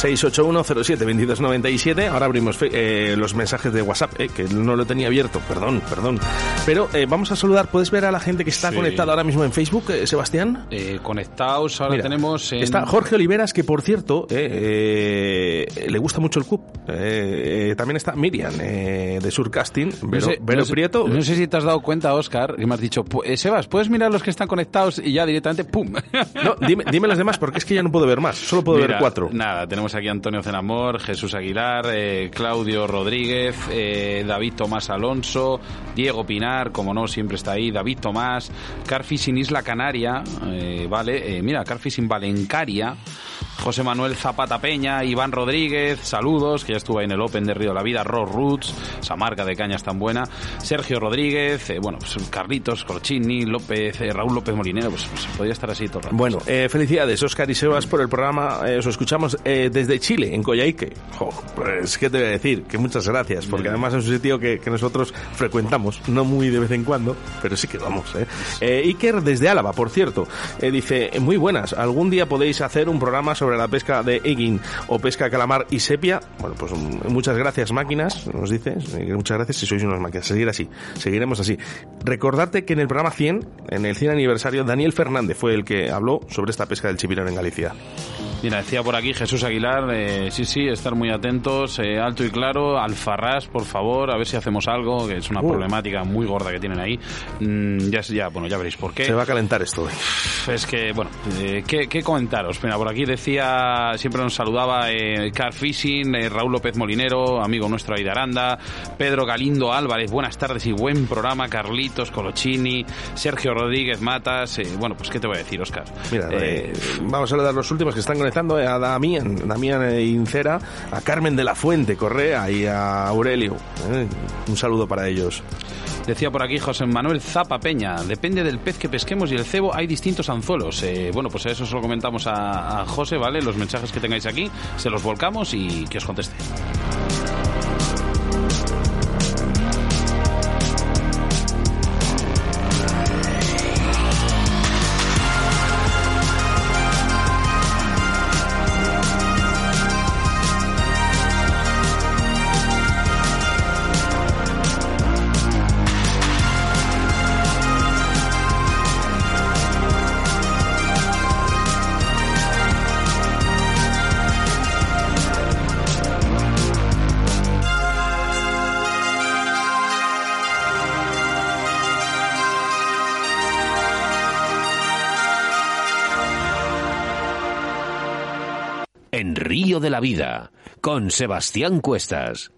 ...681-07-2297... Ahora abrimos eh, los mensajes de WhatsApp... eh, que no lo tenía abierto, perdón, perdón. Pero eh, vamos a saludar... ¿Puedes ver a la gente que está Sí. conectada ahora mismo en Facebook, eh, Sebastián? Conectados, ahora Mira, tenemos en... Está Jorge Oliveras, que por cierto, le gusta mucho el eh, también está Miriam, eh, de Surcasting. No Vero, sé, Vero no sé- Prieto. no sé si te has dado cuenta, Oscar, que me has dicho, "Pu- eh, Sebas, ¿puedes mirar los que están conectados? Y ya directamente, ¡pum! No, dime, dime los demás, porque es que ya no puedo ver más. Solo puedo ver cuatro. Nada, tenemos aquí a Antonio Zenamor, Jesús Aguilar, eh, Claudio Rodríguez, eh, David Tomás Alonso, Diego Pinar, como no, siempre está ahí, David Tomás, Carfishing Isla Canaria, eh, vale, mira, Carfishing Valencaria, José Manuel Zapata Peña, Iván Rodríguez, saludos, que ya estuvo ahí en el Open de Río de la Vida, Ross Roots, esa marca de cañas tan buena, Sergio Rodríguez, eh, bueno, pues Carlitos, Corchini, López, eh, Raúl López Molinero, pues, pues, podría estar así todo el rato. Bueno, eh, felicidades, Oscar y Sebas, por el programa. Eh, os escuchamos eh, desde Chile, en Coyhaique. Jo, pues, ¿qué te voy a decir? Que muchas gracias, porque además es un sitio que, que nosotros frecuentamos, no muy de vez en cuando, pero sí que vamos. ¿eh? Eh, Iker, desde Álava, por cierto, dice, muy buenas, ¿algún día podéis hacer un programa sobre la pesca de egging o pesca calamar y sepia? Bueno, pues mm, muchas gracias, máquinas, nos dices. Muchas gracias si sois unas máquinas. Seguir así, seguiremos así. Recordarte que en el programa 100, en el 100 aniversario, Daniel Fernández fue el que habló sobre esta pesca del chipirón en Galicia. Mira, decía por aquí Jesús Aguilar, eh, sí, sí, estar muy atentos, eh, alto y claro, Alfarrás, por favor, a ver si hacemos algo, que es una Uh. problemática muy gorda que tienen ahí. Mm, ya, ya, bueno, ya veréis por qué. Se va a calentar esto. Es que, bueno, eh, ¿qué, qué comentaros? Mira, por aquí decía, siempre nos saludaba eh, Car Fishing, Raúl López Molinero, amigo nuestro ahí de Aranda, Pedro Galindo Álvarez, buenas tardes y buen programa, Carlitos Colochini, Sergio Rodríguez Matas, bueno, pues ¿qué te voy a decir, Oscar? Mira, vamos a saludar los últimos que están conectando, a Damián, Damián eh, Incera, a Carmen de la Fuente Correa y a Aurelio. eh. Un saludo para ellos. Decía por aquí José Manuel Zapa Peña, depende del pez que pesquemos y el cebo hay distintos anzuelos. Eh, bueno, pues eso se lo comentamos a, a José, ¿vale? Los mensajes que tengáis aquí, se los volcamos y que os conteste. Vida, con Sebastián Cuestas.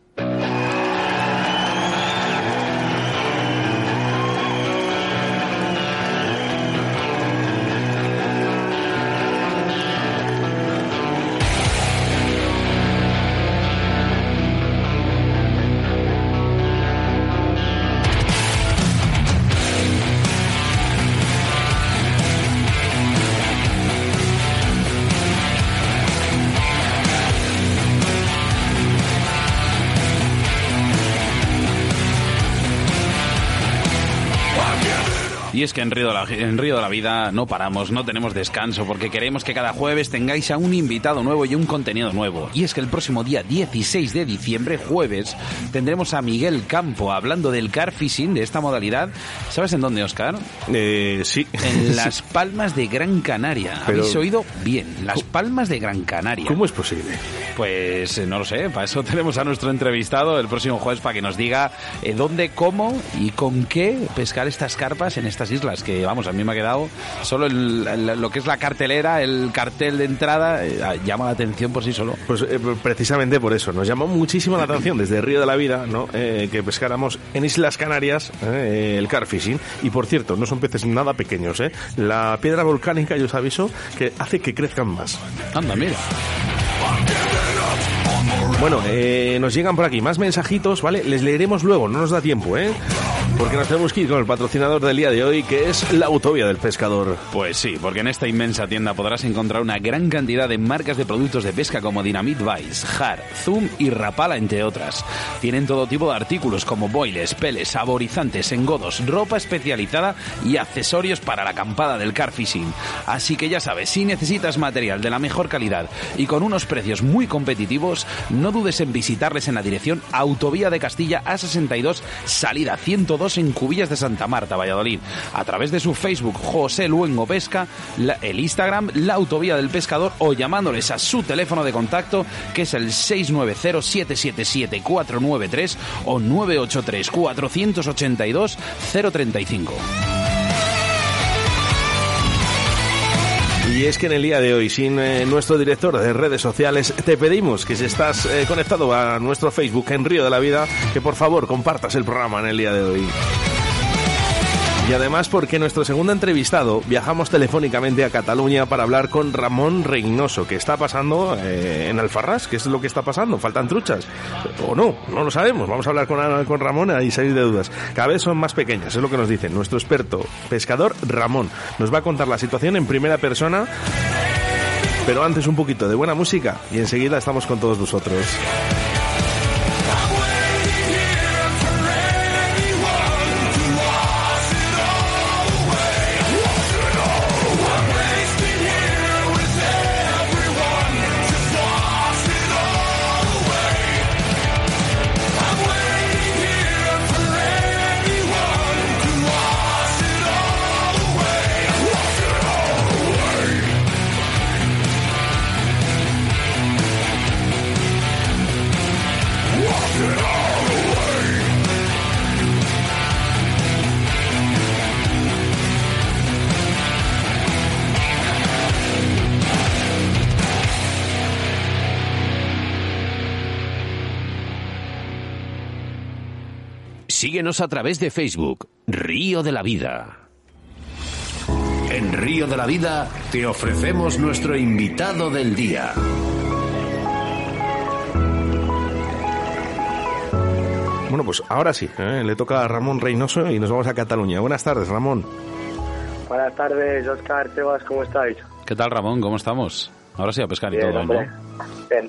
Que en Río, de la, en Río de la Vida no paramos, no tenemos descanso, porque queremos que cada jueves tengáis a un invitado nuevo y un contenido nuevo. Y es que el próximo día 16 de diciembre, jueves, tendremos a Miguel Campo hablando del car fishing, de esta modalidad. ¿Sabes en dónde, Oscar? Eh, sí. En Las Palmas de Gran Canaria. Pero- ¿Habéis oído bien? Las Palmas de Gran Canaria. ¿Cómo es posible? Pues eh, no lo sé, para eso tenemos a nuestro entrevistado el próximo jueves para que nos diga eh, dónde, cómo y con qué pescar estas carpas en estas islas. Que vamos, a mí me ha quedado solo el- el- lo que es la cartelera, el cartel de entrada, eh, llama la atención por sí solo. Pues eh, precisamente por eso, nos llamó muchísimo la atención desde Río de la Vida, ¿no? Eh, que pescáramos en Islas Canarias el car fishing. Y por cierto, no son peces nada pequeños, ¿eh? La piedra volcánica, yo os aviso, que hace que crezcan más. Anda, mira. Bueno, eh, nos llegan por aquí más mensajitos, ¿vale? Les leeremos luego, no nos da tiempo, ¿eh? Porque nos tenemos que ir con el patrocinador del día de hoy, que es la Autovía del Pescador. Pues sí, porque en esta inmensa tienda podrás encontrar una gran cantidad de marcas de productos de pesca como Dynamite Vice, Har, Zoom y Rapala, entre otras. Tienen todo tipo de artículos como boiles, peles, saborizantes, engodos, ropa especializada y accesorios para la acampada del car fishing. Así que ya sabes, si necesitas material de la mejor calidad y con unos precios muy competitivos, no dudes en visitarles en la dirección Autovía de Castilla A62, salida 102 en Cubillas de Santa Marta, Valladolid. A través de su Facebook José Luengo Pesca, el Instagram La Autovía del Pescador o llamándoles a su teléfono de contacto que es el 690-777-493 o 983-482-035. Y es que en el día de hoy, sin eh, nuestro director de redes sociales, te pedimos que si estás eh, conectado a nuestro Facebook en Río de la Vida, que por favor compartas el programa en el día de hoy. Y además porque nuestro segundo entrevistado viajamos telefónicamente a Cataluña para hablar con Ramón Reynoso. ¿Qué está pasando eh, en Alfarrás? ¿Qué es lo que está pasando? ¿Faltan truchas? ¿O no? No lo sabemos. Vamos a hablar con, con Ramón y salir de dudas. Cada vez son más pequeñas, es lo que nos dice nuestro experto pescador Ramón. Nos va a contar la situación en primera persona. Pero antes un poquito de buena música y enseguida estamos con todos vosotros. Síguenos a través de Facebook, Río de la Vida. En Río de la Vida te ofrecemos nuestro invitado del día. Bueno, pues ahora sí, ¿eh? le toca a Ramón Reynoso y nos vamos a Cataluña. Buenas tardes, Ramón. Buenas tardes, Oscar, Tebas, ¿cómo estáis? ¿Qué tal, Ramón? ¿Cómo estamos? Ahora sí a pescar y todo, ¿no?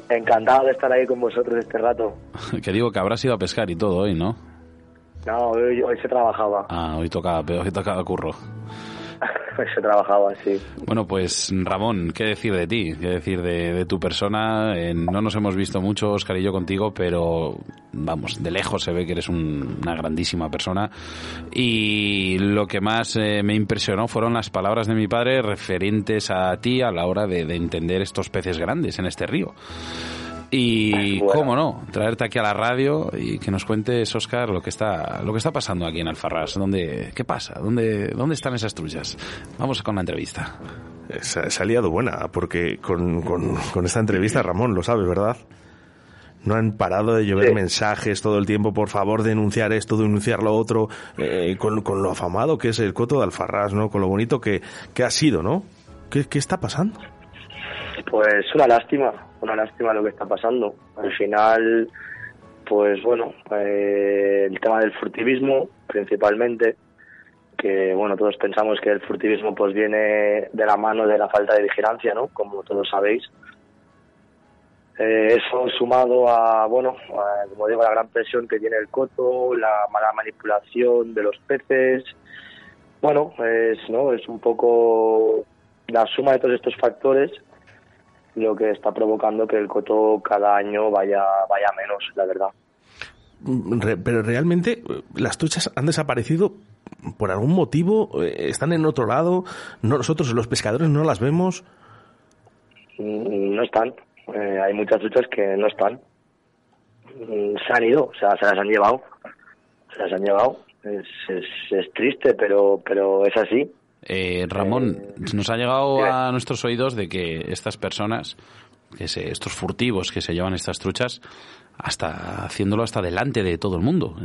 encantado de estar ahí con vosotros este rato. que digo que habrás ido a pescar y todo hoy, ¿no? No, hoy, se trabajaba. Ah, hoy tocaba, hoy tocaba curro. hoy se trabajaba, sí. Bueno, pues Ramón, ¿qué decir de ti? ¿Qué decir de, tu persona? Eh, no nos hemos visto mucho, Oscar y yo, contigo, pero vamos, de lejos se ve que eres una grandísima persona. Y lo que más eh, me impresionó fueron las palabras de mi padre referentes a ti a la hora de entender estos peces grandes en este río. Y cómo no, traerte aquí a la radio y que nos cuentes, Oscar, lo que está, lo que está pasando aquí en Alfarrás. ¿Dónde, ¿Qué pasa? ¿Dónde, ¿Dónde están esas truchas? Vamos con la entrevista. Se, ha liado buena, porque con, con, esta entrevista, Ramón, lo sabes, ¿verdad? No han parado de llover mensajes todo el tiempo, por favor, denunciar esto, denunciar lo otro, eh, con, con, lo afamado que es el coto de Alfarrás, ¿no? Con lo bonito que, que ha sido, ¿no? ¿Qué, ¿Qué está pasando? Pues una lástima, una lástima lo que está pasando. Al final, pues bueno, eh, el tema del furtivismo principalmente, que bueno, todos pensamos que el furtivismo pues viene de la mano de la falta de vigilancia, ¿no? Como todos sabéis. Eh, eso sumado a, bueno, como digo, la gran presión que tiene el coto, la mala manipulación de los peces. Bueno, es, ¿no? es un poco la suma de todos estos factores lo que está provocando que el coto cada año vaya, vaya menos, la verdad. Mm, pero realmente eh, las truchas han desaparecido por algún motivo, eh, están en otro lado, nosotros los pescadores no las vemos. Mm, no están, eh, hay muchas truchas que no están. Mm, se han ido, o sea, se las han llevado, se las han llevado. Es, es, es triste, pero, pero es así. Eh, Ramón, nos ha llegado a nuestros oídos de que estas personas, que se, estos furtivos que se llevan estas truchas, hasta haciéndolo hasta delante de todo el mundo.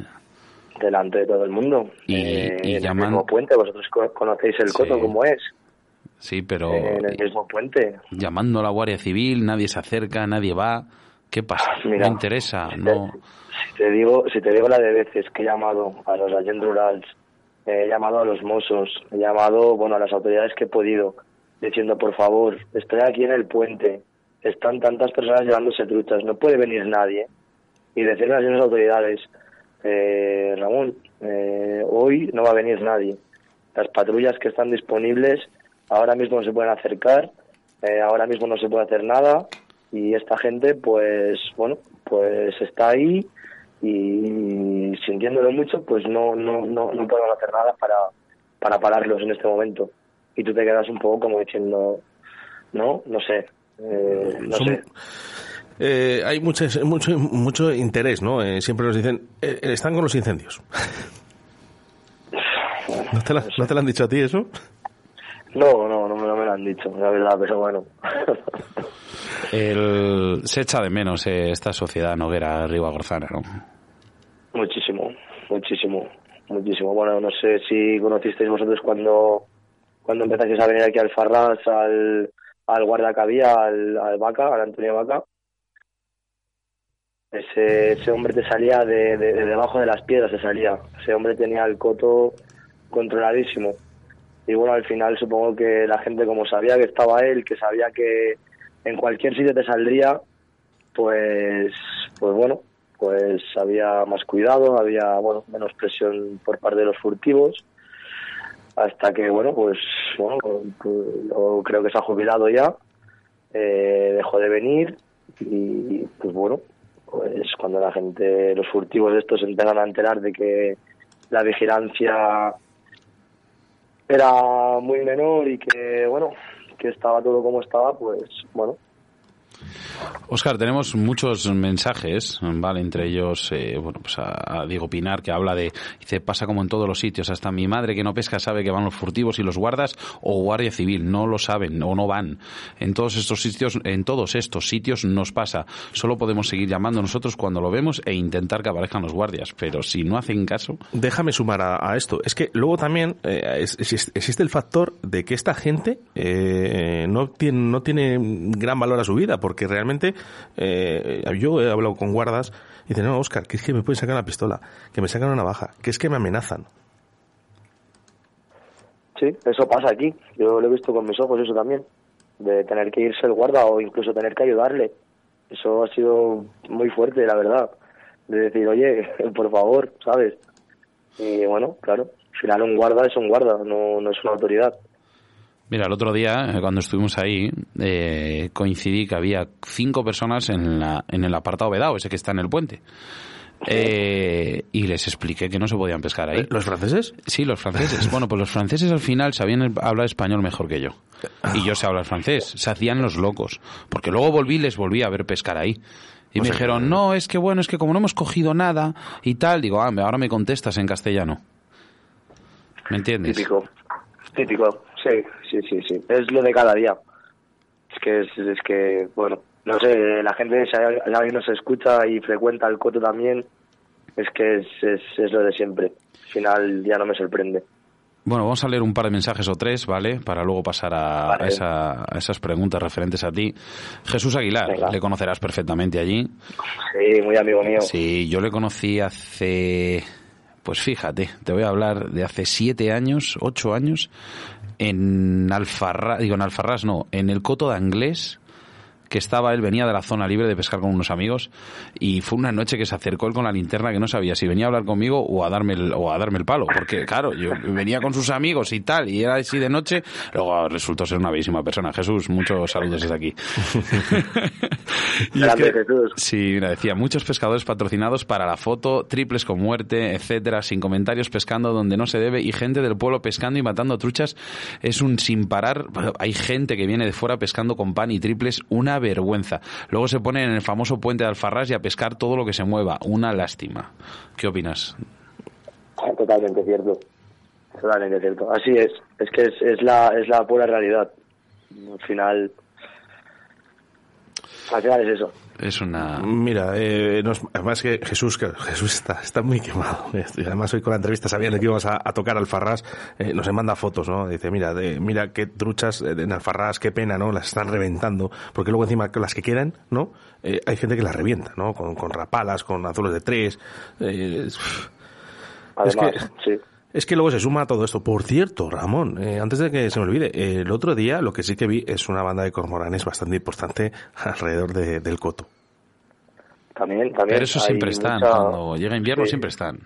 Delante de todo el mundo. Y, eh, en el mismo puente, vosotros conocéis el coto como es. Sí, pero... En el mismo puente. Llamando a la Guardia Civil, nadie se acerca, nadie va. ¿Qué pasa? no interesa, no... si te digo, si te digo la de veces que he llamado a los agentes rurales he llamado a los mozos, he llamado bueno a las autoridades que he podido, diciendo por favor, estoy aquí en el puente, están tantas personas llevándose truchas, no puede venir nadie. Y decirle a las autoridades, eh, Ramón, eh, hoy no va a venir nadie. Las patrullas que están disponibles ahora mismo no se pueden acercar, eh, ahora mismo no se puede hacer nada y esta gente pues bueno pues está ahí y sintiéndolo mucho, pues no, no, no, no podemos hacer nada para, para pararlos en este momento. Y tú te quedas un poco como diciendo, no, no sé, eh, no sé. Eh, hay mucho, mucho, mucho interés, ¿no? Eh, siempre nos dicen, están con los incendios. ¿No te, ¿No te lo han dicho a ti eso? No, no, no, me lo han dicho, la verdad, pero bueno. El, se echa de menos esta sociedad noguera ribagorzana, ¿no? Muchísimo, muchísimo. muchísimo. Bueno, no sé si conocisteis vosotros cuando, cuando empezasteis a venir aquí al Farras, al, al guarda que había, al, al Vaca, al Antonio Vaca. Ese, ese hombre te salía de, de, de debajo de las piedras, se salía. Ese hombre tenía el coto controladísimo. Y bueno, al final supongo que la gente como sabía que estaba él, que sabía que en cualquier sitio te saldría, pues, pues bueno, pues había más cuidado, había bueno menos presión por parte de los furtivos, hasta que bueno, pues bueno, creo que se ha jubilado ya, eh, dejó de venir y pues bueno, pues cuando la gente, los furtivos de estos se empiezan a enterar de que la vigilancia era muy menor y que bueno, que estaba todo como estaba, pues bueno, Oscar, tenemos muchos mensajes, ¿vale? Entre ellos, eh, bueno, pues a, Diego Pinar, que habla de, dice, pasa como en todos los sitios, hasta mi madre que no pesca sabe que van los furtivos y los guardas o guardia civil, no lo saben o no van. En todos estos sitios, en todos estos sitios nos pasa. Solo podemos seguir llamando nosotros cuando lo vemos e intentar que aparezcan los guardias, pero si no hacen caso. Déjame sumar a, esto. Es que luego también eh, existe el factor de que esta gente eh, no tiene, no tiene gran valor a su vida, porque realmente eh, yo he hablado con guardas y dicen, no, Oscar, que es que me pueden sacar una pistola, que me sacan una navaja, que es que me amenazan. Sí, eso pasa aquí. Yo lo he visto con mis ojos, eso también. De tener que irse el guarda o incluso tener que ayudarle. Eso ha sido muy fuerte, la verdad. De decir, oye, por favor, ¿sabes? Y bueno, claro, al final un guarda es un guarda, no, no es una autoridad. Mira, el otro día, eh, cuando estuvimos ahí, eh, coincidí que había cinco personas en, la, en el apartado vedado, ese que está en el puente. Eh, y les expliqué que no se podían pescar ahí. ¿Los franceses? Sí, los franceses. Bueno, pues los franceses al final sabían hablar español mejor que yo. Y yo sé hablar francés. Se hacían los locos. Porque luego volví y les volví a ver pescar ahí. Y O me sea, dijeron, que- no, es que bueno, es que como no hemos cogido nada y tal, digo, ah, ahora me contestas en castellano. ¿Me entiendes? Típico. Típico, sí, sí, sí, sí. Es lo de cada día. Es que, es, es que, bueno, no sé, la gente, si hay- alguien nos escucha y frecuenta el coto también, es que es, es, es lo de siempre. Al final ya no me sorprende. Bueno, vamos a leer un par de mensajes o tres, ¿vale? Para luego pasar a, Vale. a esa- a esas preguntas referentes a ti. Jesús Aguilar, Venga. le conocerás perfectamente allí. Sí, muy amigo mío. Sí, yo le conocí hace, pues fíjate, te voy a hablar de hace siete años, ocho años, en Alfarrás, digo en Alfarrás no, en el Coto de Anglés, que estaba él, venía de la zona libre de pescar con unos amigos y fue una noche que se acercó él con la linterna que no sabía si venía a hablar conmigo o a darme el, o a darme el palo, porque claro, yo venía con sus amigos y tal, y era así de noche, luego resultó ser una bellísima persona. Jesús, muchos saludos desde aquí. Y es que-. Sí, mira, decía, muchos pescadores patrocinados para la foto, triples con muerte, etcétera, sin comentarios pescando donde no se debe y gente del pueblo pescando y matando truchas es un sin parar. Hay gente que viene de fuera pescando con pan y triples, una vergüenza. Luego se ponen en el famoso puente de Alfarrás y a pescar todo lo que se mueva, una lástima. ¿Qué opinas? Totalmente cierto. Totalmente cierto. Así es. Es que es, es la es la pura realidad. Al final, al final es eso. Es una... Mira, eh, nos- además que Jesús, que Jesús está, está muy quemado. Y además hoy con la entrevista sabiendo que íbamos a, a tocar Alfarrás, eh, nos manda fotos, ¿no? Dice, mira, de, mira qué truchas eh, en Alfarrás, qué pena, ¿no? Las están reventando. Porque luego encima que las que quedan, ¿no? Eh, hay gente que las revienta, ¿no? Con, con rapalas, con azules de tres. eh, es- Además, Es sí. Es que luego se suma todo esto. Por cierto, Ramón, eh, antes de que se me olvide, eh, el otro día lo que sí que vi es una banda de cormoranes bastante importante alrededor de- del coto. También, también. Pero eso siempre están, mucha- cuando llega invierno sí, siempre están.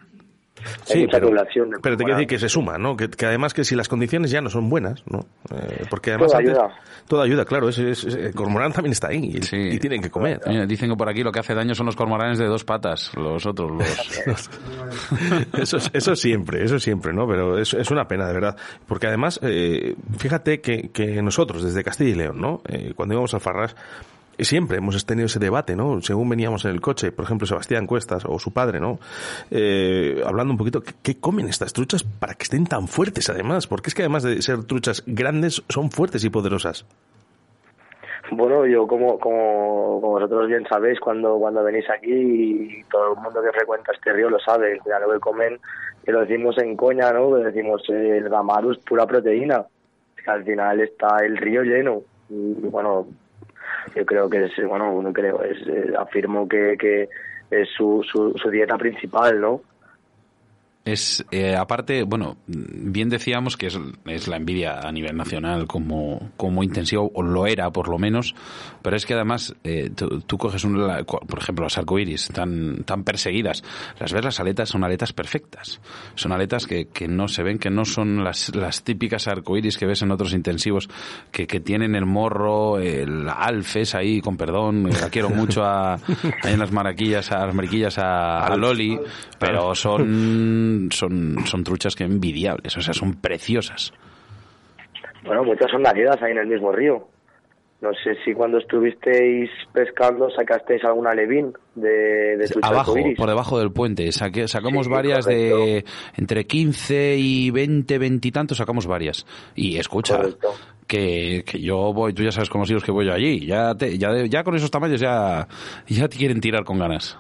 Mucha población de pero te quiero decir que se suma, ¿no? Que, que además que si las condiciones ya no son buenas, ¿no? Eh, porque además antes- ayuda. claro. Es, es- es- el cormorán también está ahí y, Sí. y tienen que comer. Mira, dicen que por aquí lo que hace daño son los cormoranes de dos patas, los otros, los... eso, eso siempre, eso siempre, ¿no? Pero es, es una pena, de verdad. Porque además, eh, fíjate que, que nosotros, desde Castilla y León, ¿no? Eh, cuando íbamos a Farras, siempre hemos tenido ese debate, ¿no? Según veníamos en el coche, por ejemplo, Sebastián Cuestas o su padre, ¿no? Eh, hablando un poquito, ¿qué, comen estas truchas para que estén tan fuertes además? Porque es que además de ser truchas grandes, son fuertes y poderosas. Bueno, yo como, como, vosotros bien sabéis, cuando, cuando venís aquí y todo el mundo que frecuenta este río lo sabe, ya lo que comen, que lo decimos en coña, ¿no? Decimos el gamarus pura proteína, que al final está el río lleno. Y bueno, yo creo que es, bueno, no creo, es, eh, afirmo que, que es su, su, su dieta principal, ¿no? Es, eh, aparte, bueno, bien decíamos que es, es, la envidia a nivel nacional como, como intensivo, o lo era por lo menos, pero es que además eh, tú, coges, un, por ejemplo, las arcoiris tan, tan perseguidas, las ves, las aletas son aletas perfectas, son aletas que, que no se ven, que no son las, las típicas arcoiris que ves en otros intensivos, que, que tienen el morro, el alfes ahí, con perdón, la quiero mucho a, ahí en las maraquillas, a las mariquillas a, a Loli, pero son son, son, truchas que envidiables, o sea, son preciosas. Bueno, muchas son nacidas ahí en el mismo río. No sé si cuando estuvisteis pescando sacasteis alguna levín de, de Abajo, por debajo del puente. sacamos varias de entre 15 y 20, 20 y tantos, sacamos varias. Y escucha, que, que, yo voy, tú ya sabes con los hijos que voy yo allí. Ya, ya, ya con esos tamaños ya, ya te quieren tirar con ganas.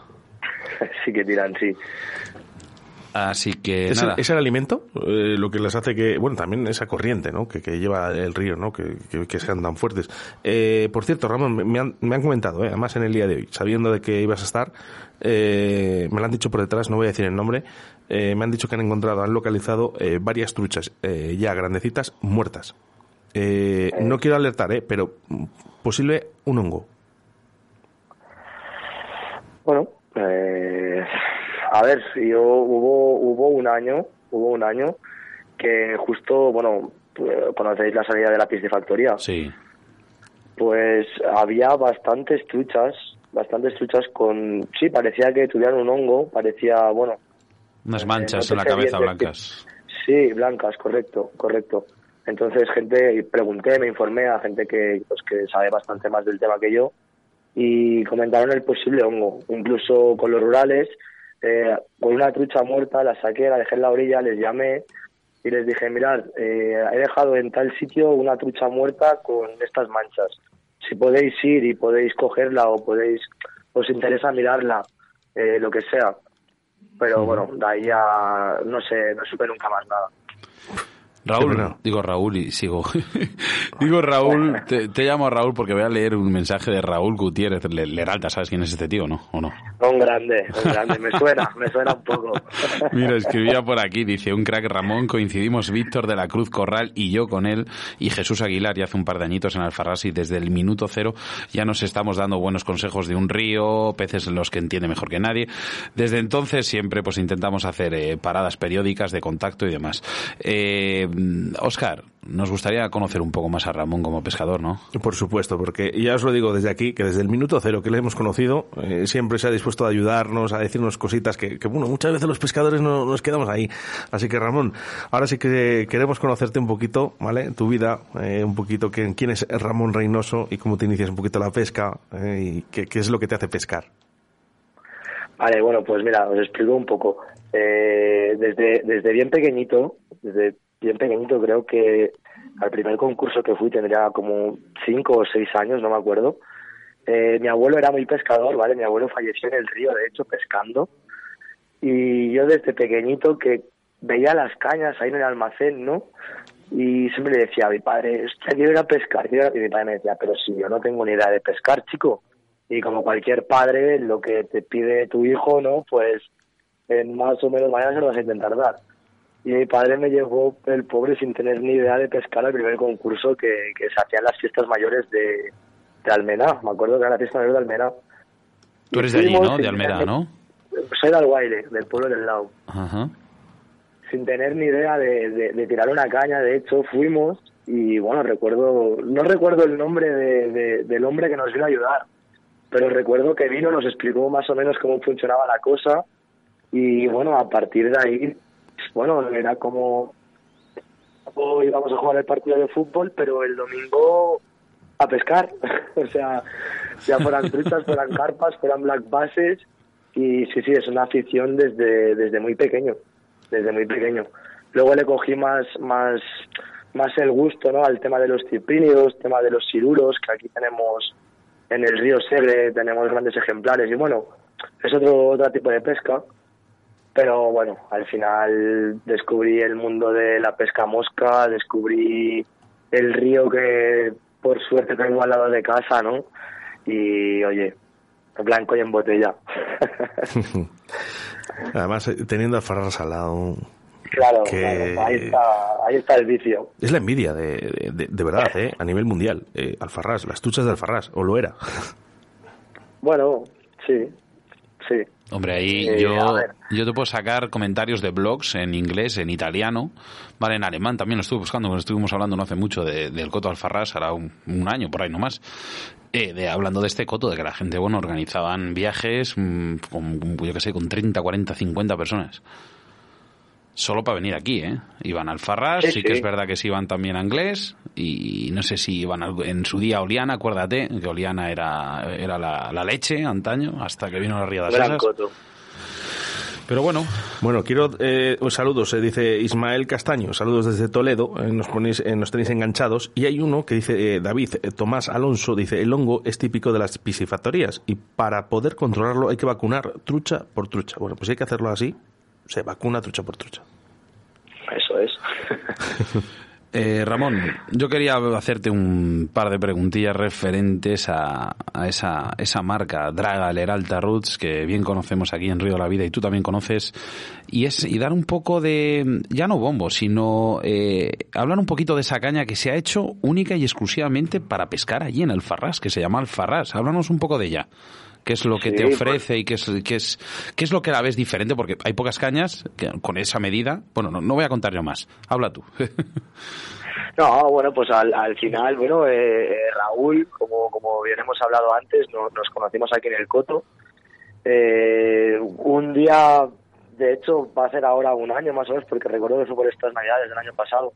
sí que tiran, sí. Así que ¿Es, nada. El, ¿Es el alimento eh, lo que les hace que, bueno, también esa corriente, ¿no? Que, que lleva el río, ¿no? Que, que, sean tan fuertes. Eh, por cierto, Ramón, me han, me han comentado, ¿eh? además en el día de hoy, sabiendo de que ibas a estar, eh, me lo han dicho por detrás, no voy a decir el nombre, eh, me han dicho que han encontrado, han localizado eh, varias truchas eh, ya grandecitas muertas. Eh, no quiero alertar, ¿eh? Pero posible un hongo. Bueno, eh a ver, yo hubo hubo un año, hubo un año que justo, bueno, conocéis la salida de la piscifactoría. Sí. Pues había bastantes truchas, bastantes truchas con, sí, parecía que tuvieran un hongo, parecía, bueno. Unas manchas eh, no en la cabeza blancas. Sí, blancas, correcto, correcto. Entonces, gente, pregunté, me informé a gente que, pues, que sabe bastante más del tema que yo y comentaron el posible hongo. Incluso con los rurales eh, con una trucha muerta, la saqué, la dejé en la orilla, les llamé y les dije, mirad, eh, he dejado en tal sitio una trucha muerta con estas manchas. Si podéis ir y podéis cogerla o podéis, os interesa mirarla, eh, lo que sea. Pero bueno, de ahí ya no sé, no supe nunca más nada. Raúl, digo Raúl y sigo. digo Raúl, te, te, llamo a Raúl porque voy a leer un mensaje de Raúl Gutiérrez Leralta. ¿Sabes quién es este tío, no? ¿O no? Un grande, un grande. Me suena, me suena un poco. Mira, escribía por aquí, dice, un crack Ramón, coincidimos Víctor de la Cruz Corral y yo con él y Jesús Aguilar y hace un par de añitos en Alfarrasi. Desde el minuto cero ya nos estamos dando buenos consejos de un río, peces en los que entiende mejor que nadie. Desde entonces siempre pues intentamos hacer eh, paradas periódicas de contacto y demás. Eh, Oscar, nos gustaría conocer un poco más a Ramón como pescador, ¿no? Por supuesto, porque ya os lo digo desde aquí, que desde el minuto cero que le hemos conocido, eh, siempre se ha dispuesto a ayudarnos, a decirnos cositas que, que, bueno, muchas veces los pescadores no nos quedamos ahí. Así que Ramón, ahora sí que queremos conocerte un poquito, ¿vale? Tu vida, eh, un poquito quién, quién es Ramón Reynoso y cómo te inicias un poquito la pesca eh, y qué, qué, es lo que te hace pescar. Vale, bueno, pues mira, os explico un poco. Eh, desde, desde bien pequeñito, desde bien pequeñito, creo que al primer concurso que fui tendría como cinco o seis años, no me acuerdo. Eh, mi abuelo era muy pescador, ¿vale? Mi abuelo falleció en el río, de hecho, pescando. Y yo desde pequeñito que veía las cañas ahí en el almacén, ¿no? Y siempre le decía a mi padre, quiero ir a pescar. Y mi padre me decía, pero si yo no tengo ni idea de pescar, chico. Y como cualquier padre, lo que te pide tu hijo, ¿no? Pues en más o menos mañana se lo vas a intentar dar y mi padre me llevó el pobre sin tener ni idea de pescar al primer concurso que, que se hacían las fiestas mayores de, de Almená. Me acuerdo que era la fiesta mayor de Almená. Tú eres de allí, ¿no? De Almená, ¿no? Soy de Alguaire, del pueblo del Lau. Ajá. Sin tener ni idea de, de, de, tirar una caña, de hecho, fuimos y bueno, recuerdo, no recuerdo el nombre de, de, del hombre que nos vino a ayudar, pero recuerdo que vino, nos explicó más o menos cómo funcionaba la cosa y bueno, a partir de ahí bueno, era como hoy íbamos a jugar el partido de fútbol, pero el domingo a pescar. o sea, ya fueran truchas, fueran carpas, fueran black bases. Y sí, sí, es una afición desde, desde muy pequeño, desde muy pequeño. Luego le cogí más, más, más el gusto, ¿no? Al tema de los ciprínidos, tema de los siruros, que aquí tenemos en el río Segre, tenemos grandes ejemplares y bueno, es otro, otro tipo de pesca. Pero bueno, al final descubrí el mundo de la pesca mosca, descubrí el río que por suerte tengo al lado de casa, ¿no? Y oye, blanco y en botella. Además, eh, teniendo a al lado. Claro, ahí, está, ahí está el vicio. Es la envidia, de, de, verdad, ¿eh? a nivel mundial. Eh, Alfarrás, las tuchas de Alfarrás, o lo era. Bueno, sí, sí. Hombre, ahí eh, yo, yo te puedo sacar comentarios de blogs en inglés, en italiano, vale, en alemán también lo estuve buscando, porque estuvimos hablando no hace mucho del Coto Alfarrás, hará un, año por ahí nomás, eh, de, hablando de este Coto, de que la gente, bueno, organizaban viajes mm, con, yo qué sé, con 30, 40, 50 personas solo para venir aquí, ¿eh? Iban al Farras, sí, que es verdad que sí iban también a Inglés, y no sé si iban en su día a Oliana, acuérdate, que Oliana era, era la, leche antaño, hasta que vino la Ría de las Pero bueno. Bueno, quiero eh, saludos, eh, dice Ismael Castaño, saludos desde Toledo, eh, nos, ponéis, eh, nos tenéis enganchados. Y hay uno que dice, David, Tomás Alonso, dice, el hongo es típico de las piscifactorías y para poder controlarlo hay que vacunar trucha por trucha. Bueno, pues hay que hacerlo así, se vacuna trucha por trucha. Eso es. Eh, Ramón, yo quería hacerte un par de preguntillas referentes a, esa, esa marca Draga Leralta Roots que bien conocemos aquí en Río de la Vida y tú también conoces y es y dar un poco de ya no bombo sino eh, hablar un poquito de esa caña que se ha hecho única y exclusivamente para pescar allí en el Farras que se llama el Farras. Háblanos un poco de ella qué es lo que te pues ofrece y qué es, qué, es, qué es lo que la ves diferente, porque hay pocas cañas que, con esa medida. Bueno, no, no voy a contar yo más. Habla tú. No, bueno, pues al, al final, bueno, eh, eh, Raúl, como, como bien hemos hablado antes, nos conocimos aquí en el Coto. Eh, un día, de hecho, va a ser ahora un año más o menos, porque recuerdo que fue por estas navidades del año pasado,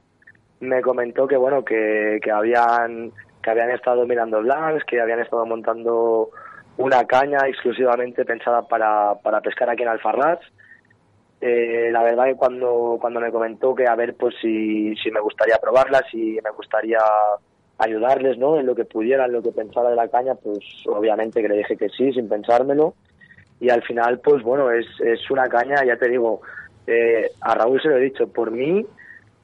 me comentó que, bueno, que, que habían que habían estado mirando blancs, que habían estado montando una caña exclusivamente pensada para, para pescar aquí en Alfarraz. Eh, la verdad que cuando, cuando me comentó que a ver pues si, si me gustaría probarla, si me gustaría ayudarles ¿no? en lo que pudiera, en lo que pensara de la caña, pues obviamente que le dije que sí, sin pensármelo. Y al final, pues bueno, es, es una caña, ya te digo, eh, a Raúl se lo he dicho, por mí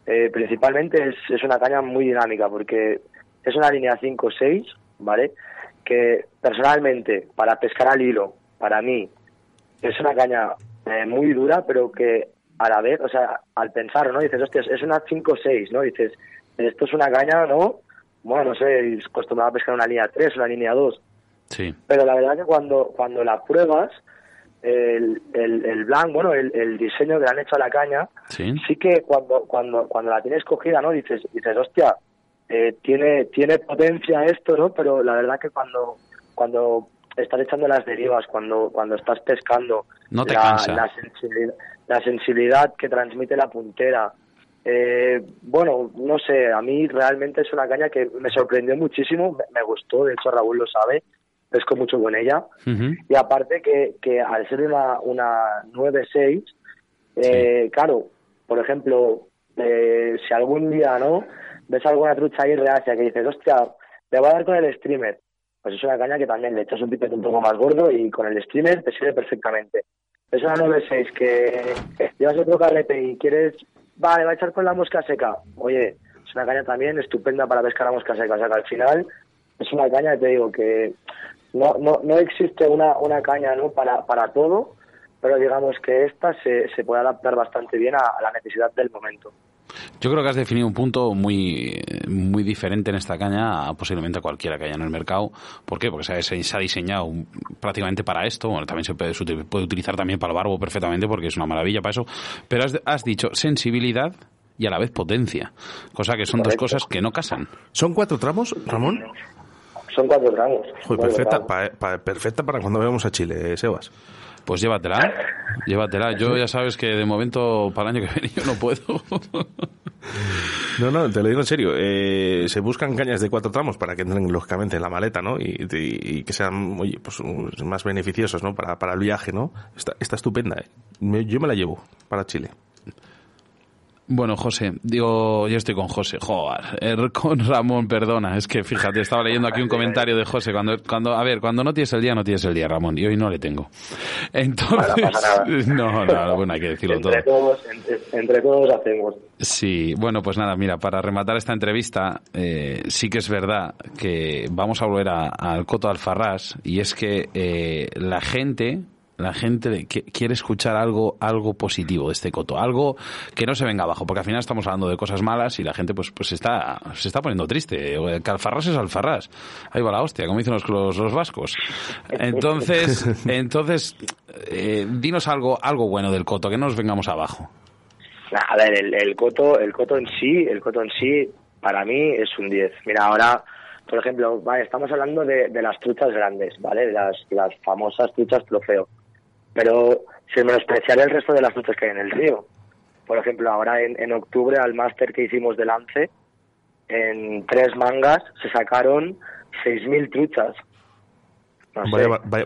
eh, principalmente es, es una caña muy dinámica porque es una línea 5-6, ¿vale? Que personalmente, para pescar al hilo, para mí, es una caña eh, muy dura, pero que a la vez, o sea, al pensar, ¿no? Dices, hostia, es una 5-6, ¿no? Dices, esto es una caña, ¿no? Bueno, no sé, acostumbrado a pescar una línea 3, una línea 2. Sí. Pero la verdad que cuando, cuando la pruebas, el, el, el blanc, bueno, el, el, diseño que le han hecho a la caña, sí, sí que cuando, cuando, cuando la tienes cogida, ¿no? Dices, dices, hostia, eh, tiene, tiene potencia esto, ¿no? Pero la verdad que cuando, cuando estás echando las derivas, cuando, cuando estás pescando, no te la, la, sensibilidad, la, sensibilidad, que transmite la puntera, eh, bueno, no sé, a mí realmente es una caña que me sorprendió muchísimo, me, gustó, de hecho Raúl lo sabe, pesco mucho con ella, y aparte que, que al ser una, una 9-6, eh, claro, por ejemplo, eh, si algún día, ¿no?, ves alguna trucha ahí reacia que dices, hostia, le voy a dar con el streamer. Pues es una caña que también le echas un pipete un poco más gordo y con el streamer te sirve perfectamente. Es una 9.6 que llevas otro carrete y quieres, vale, va a echar con la mosca seca. Oye, es una caña también estupenda para pescar a mosca seca. O sea que al final es una caña, te digo, que no, no, no existe una, una caña ¿no? para, para todo, pero digamos que esta se, se puede adaptar bastante bien a la necesidad del momento. Yo creo que has definido un punto muy, muy diferente en esta caña a posiblemente a cualquiera que haya en el mercado. ¿Por qué? Porque se, ha diseñado prácticamente para esto. Bueno, también se puede, puede, utilizar también para el barbo perfectamente porque es una maravilla para eso. Pero has, has dicho sensibilidad y a la vez potencia. Cosa que son dos cosas que no casan. ¿Son cuatro tramos, Ramón? Son cuatro tramos. perfecta, perfecta para cuando vayamos a Chile, Sebas. Pues llévatela, llévatela. Yo ya sabes que de momento para el año que viene yo no puedo. No, no, te lo digo en serio. Eh, se buscan cañas de cuatro tramos para que entren lógicamente en la maleta, ¿no? Y, que sean, oye, pues más beneficiosos, ¿no? Para, para el viaje, ¿no? Está, está estupenda. ¿eh? yo me la llevo para Chile. Bueno, José, digo, yo estoy con José, joder, er, con Ramón, perdona, es que fíjate, estaba leyendo aquí un comentario de José, cuando, cuando, a ver, cuando no tienes el día, no tienes el día, Ramón, y hoy no le tengo. Entonces, no, no, bueno, hay que decirlo entre todo. Todos, entre, todos hacemos. Sí, bueno, pues nada, mira, para rematar esta entrevista, eh, sí que es verdad que vamos a volver al Coto Alfarrás, y es que eh, la gente la gente quiere escuchar algo, algo positivo de este coto, algo que no se venga abajo, porque al final estamos hablando de cosas malas y la gente pues, pues está, se está poniendo triste. Que Alfarrás es Alfarrás. Ahí va la hostia, como dicen los, los, vascos. Entonces, entonces eh, dinos algo, algo bueno del coto, que no nos vengamos abajo. A ver, el, el, coto, el coto en sí, el coto en sí, para mí es un 10. Mira, ahora por ejemplo, vale, estamos hablando de, de, las truchas grandes, ¿vale? De las, las famosas truchas trofeo pero sin menospreciar el resto de las truchas que hay en el río. Por ejemplo, ahora en, en octubre al máster que hicimos de lance, en tres mangas se sacaron 6.000 truchas.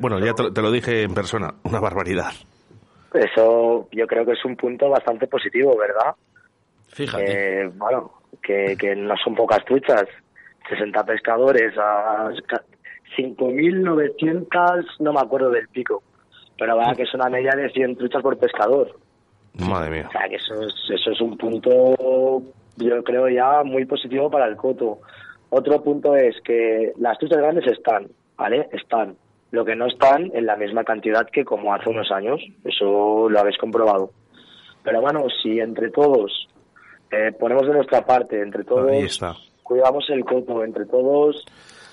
bueno, ya te, lo dije en persona, una barbaridad. Eso yo creo que es un punto bastante positivo, ¿verdad? Fíjate. Eh, bueno, que, que no son pocas truchas. 60 pescadores a 5.900, no me acuerdo del pico pero va que es una media de 100 truchas por pescador. Madre mía. O sea, que eso es, eso es un punto, yo creo ya muy positivo para el coto. Otro punto es que las truchas grandes están, ¿vale? Están. Lo que no están en la misma cantidad que como hace unos años. Eso lo habéis comprobado. Pero bueno, si entre todos eh, ponemos de nuestra parte, entre todos cuidamos el coto, entre todos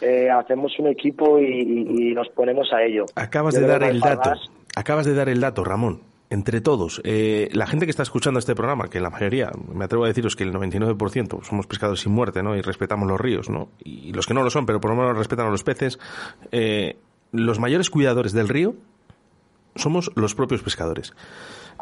eh, hacemos un equipo y, nos ponemos a ello. Acabas de dar el dato, acabas de dar el dato, Ramón. Entre todos, eh, la gente que está escuchando este programa, que la mayoría, me atrevo a deciros que el 99% somos pescadores sin muerte, ¿no? Y respetamos los ríos, ¿no? Y los que no lo son, pero por lo menos respetan a los peces, eh, los mayores cuidadores del río somos los propios pescadores.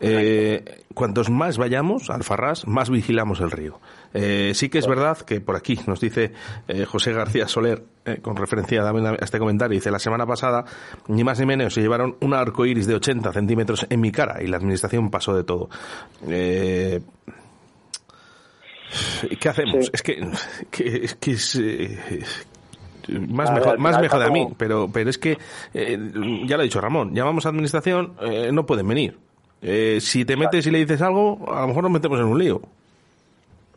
Eh, cuantos más vayamos al Farrás, más vigilamos el río. Eh, sí que es verdad que por aquí nos dice eh, José García Soler, eh, con referencia a este comentario, dice, la semana pasada, ni más ni menos, se llevaron un arco iris de 80 centímetros en mi cara y la administración pasó de todo. ¿Qué hacemos? Es que, es, que es más mejor, más mejor de a mí, pero, pero es que, ya lo ha dicho Ramón, llamamos a administración, no pueden venir. Eh, si te metes y le dices algo, a lo mejor nos metemos en un lío.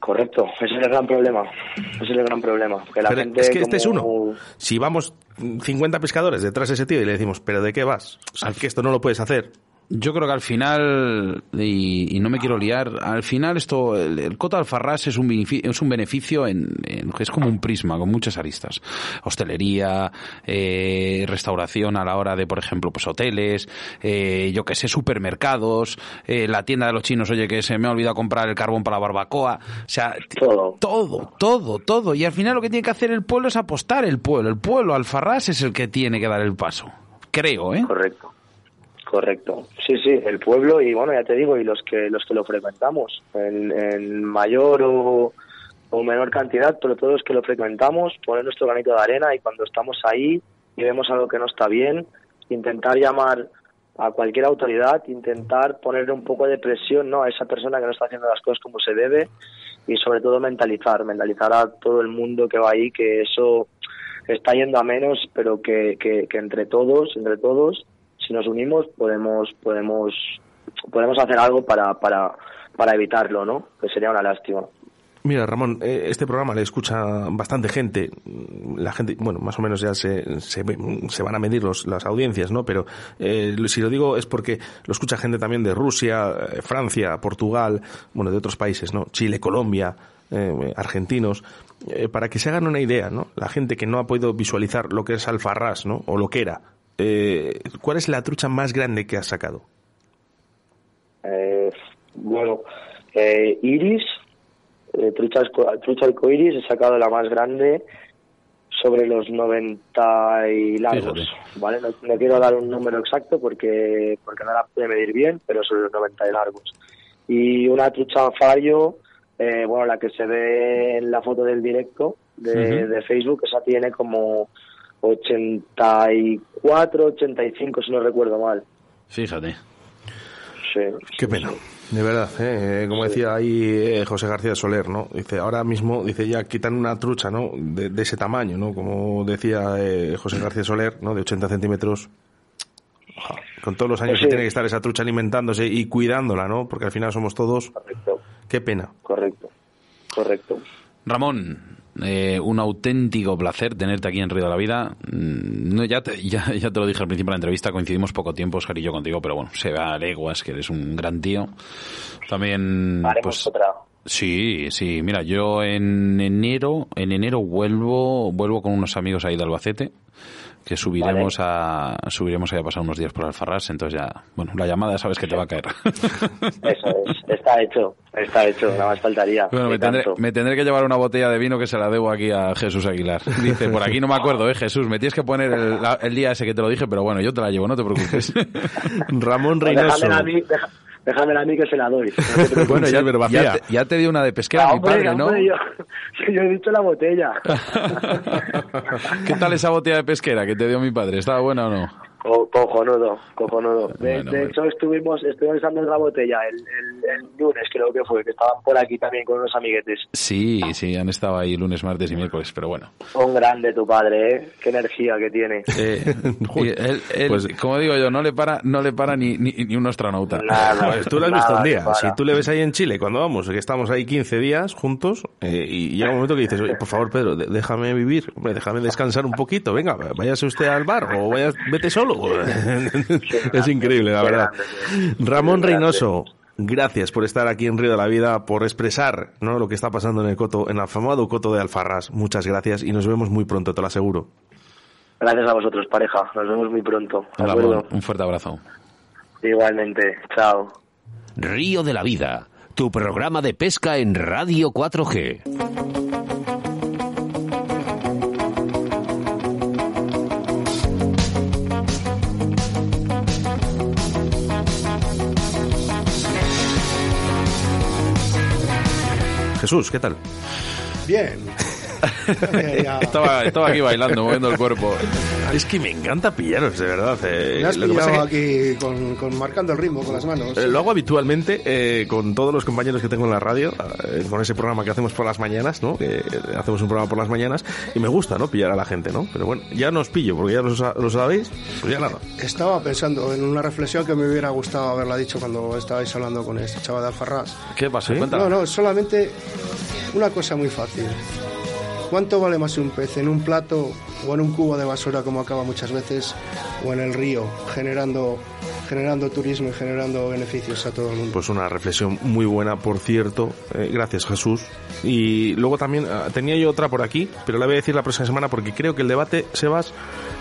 Correcto, ese es el gran problema. Ese es el gran problema. Que la gente es que este es uno. Si vamos 50 pescadores detrás de ese tío y le decimos, ¿pero de qué vas? O que esto no lo puedes hacer. Yo creo que al final, y, no me quiero liar, al final esto, el, el Cota Alfarrás es un, es un beneficio, en, es como un prisma, con muchas aristas. Hostelería, eh, restauración a la hora de, por ejemplo, pues hoteles, eh, yo que sé, supermercados, eh, la tienda de los chinos, oye, que se me ha olvidado comprar el carbón para la barbacoa. O sea, todo. todo, todo, todo. Y al final lo que tiene que hacer el pueblo es apostar el pueblo. El pueblo Alfarrás es el que tiene que dar el paso. Creo, ¿eh? Correcto. Correcto, sí, sí, el pueblo y bueno, ya te digo, y los que los que lo frecuentamos, en, mayor o, menor cantidad, pero todos los que lo frecuentamos, poner nuestro granito de arena y cuando estamos ahí y vemos algo que no está bien, intentar llamar a cualquier autoridad, intentar ponerle un poco de presión ¿no? a esa persona que no está haciendo las cosas como se debe y sobre todo mentalizar, mentalizar a todo el mundo que va ahí que eso está yendo a menos, pero que, que, que entre todos, entre todos, si nos unimos podemos podemos podemos hacer algo para para para evitarlo, ¿no? Que sería una lástima. Mira, Ramón, eh, este programa le escucha bastante gente. La gente, bueno, más o menos ya se, se, van a medir los, las audiencias, ¿no? Pero eh, si lo digo es porque lo escucha gente también de Rusia, eh, Francia, Portugal, bueno, de otros países, ¿no? Chile, Colombia, argentinos. para que se hagan una idea, ¿no? La gente que no ha podido visualizar lo que es Alfarrás, ¿no? O lo que era, eh, ¿cuál es la trucha más grande que has sacado? Eh, bueno, eh, iris, eh, trucha, trucha arcoiris, he sacado la más grande sobre los 90 y largos, ¿vale? No, quiero dar un número exacto porque porque no la pude medir bien, pero sobre los 90 y largos. Y una trucha fario, eh, bueno, la que se ve en la foto del directo de, de Facebook, esa tiene como 84, 85, si no recuerdo mal. Fíjate. Sí. Qué pena. De verdad, ¿eh? como decía ahí eh, José García Soler, ¿no? Dice, ahora mismo, dice, ya quitan una trucha, ¿no? De, de ese tamaño, ¿no? Como decía eh, José García Soler, ¿no? De 80 centímetros. Con todos los años Sí. que tiene que estar esa trucha alimentándose y cuidándola, ¿no? Porque al final somos todos. Correcto, Qué pena. correcto, correcto. Ramón, eh, un auténtico placer tenerte aquí en Río de la Vida. Mm, No, ya, te, ya, ya te lo dije al principio de la entrevista, coincidimos poco tiempo, Oscar y yo contigo, pero bueno, se va a leguas que eres un gran tío. También, Haremos pues, otra. Sí, sí. Mira, yo en enero, en enero vuelvo, vuelvo con unos amigos ahí de Albacete, que subiremos a, subiremos a pasar unos días por Alfarrás, entonces ya, bueno, la llamada sabes que te va a caer. Eso es, está hecho, está hecho, nada más faltaría. Bueno, me tendré, tanto. me tendré que llevar una botella de vino que se la debo aquí a Jesús Aguilar. Dice, por aquí no me acuerdo, eh, Jesús, me tienes que poner el, la- el día ese que te lo dije, pero bueno, yo te la llevo, no te preocupes. Ramón Pues Reynoso. déjamela a mí, deja- déjamela a mí que se la doy. No. Bueno, ya, pero vacía. ya, te, ya te di una de pesquera, Ah, mi padre, ¿no? hombre, yo, si yo he dicho la botella. ¿Qué tal esa botella de pesquera que te dio mi padre? ¿Estaba buena o no? Co- cojonudo, cojonudo. De, Bueno, de bueno. hecho, estuvimos, estuvimos usando la botella el, el, el lunes, creo que fue, que estaban por aquí también con unos amiguetes. Sí, sí, han estado ahí lunes, martes y miércoles, pero bueno. Un grande tu padre, ¿eh? Qué energía que tiene. Eh, y él, él, Pues- como digo yo, no le para, no le para ni, ni, ni un astronauta. Nada, Pues tú lo has visto un día. Si tú le ves ahí en Chile, cuando vamos, que estamos ahí 15 días juntos, eh, y llega un momento que dices, oye, por favor, Pedro, déjame vivir, hombre, déjame descansar un poquito, venga, váyase usted al bar o vaya, vete solo. es increíble, la verdad. Ramón. Reynoso, gracias por estar aquí en Río de la Vida, por expresar ¿no? lo que está pasando en el coto, en el afamado coto de Alfarras. Muchas gracias y nos vemos muy pronto, te lo aseguro. Gracias a vosotros, pareja. Nos vemos muy pronto. un fuerte abrazo. Igualmente. Chao. Río de la Vida, tu programa de pesca en Radio 4G. Jesús, ¿qué tal? Bien. Estaba, estaba aquí bailando, moviendo el cuerpo. Es que me encanta pillaros, de verdad. eh. Me has Lo que pasa pillado que- aquí con, con marcando el ritmo con las manos. Eh, lo hago habitualmente eh, con todos los compañeros que tengo en la radio, eh, con ese programa que hacemos por las mañanas, ¿no? Que eh, hacemos un programa por las mañanas y me gusta, ¿no? Pillar a la gente, ¿no? Pero bueno, ya no os pillo porque ya lo, sa- lo sabéis, pues ya nada. Estaba pensando en una reflexión que me hubiera gustado haberla dicho cuando estabais hablando con este chaval de Alfarrás. ¿Qué. Cuéntame. No, no, solamente una cosa muy fácil. ¿Cuánto vale más un pez en un plato o en un cubo de basura como acaba muchas veces o en el río generando generando turismo y generando beneficios a todo el mundo? Pues una reflexión muy buena, por cierto. Eh, gracias, Jesús. Y luego también ah, tenía yo otra por aquí, pero la voy a decir la próxima semana porque creo que el debate, Sebas,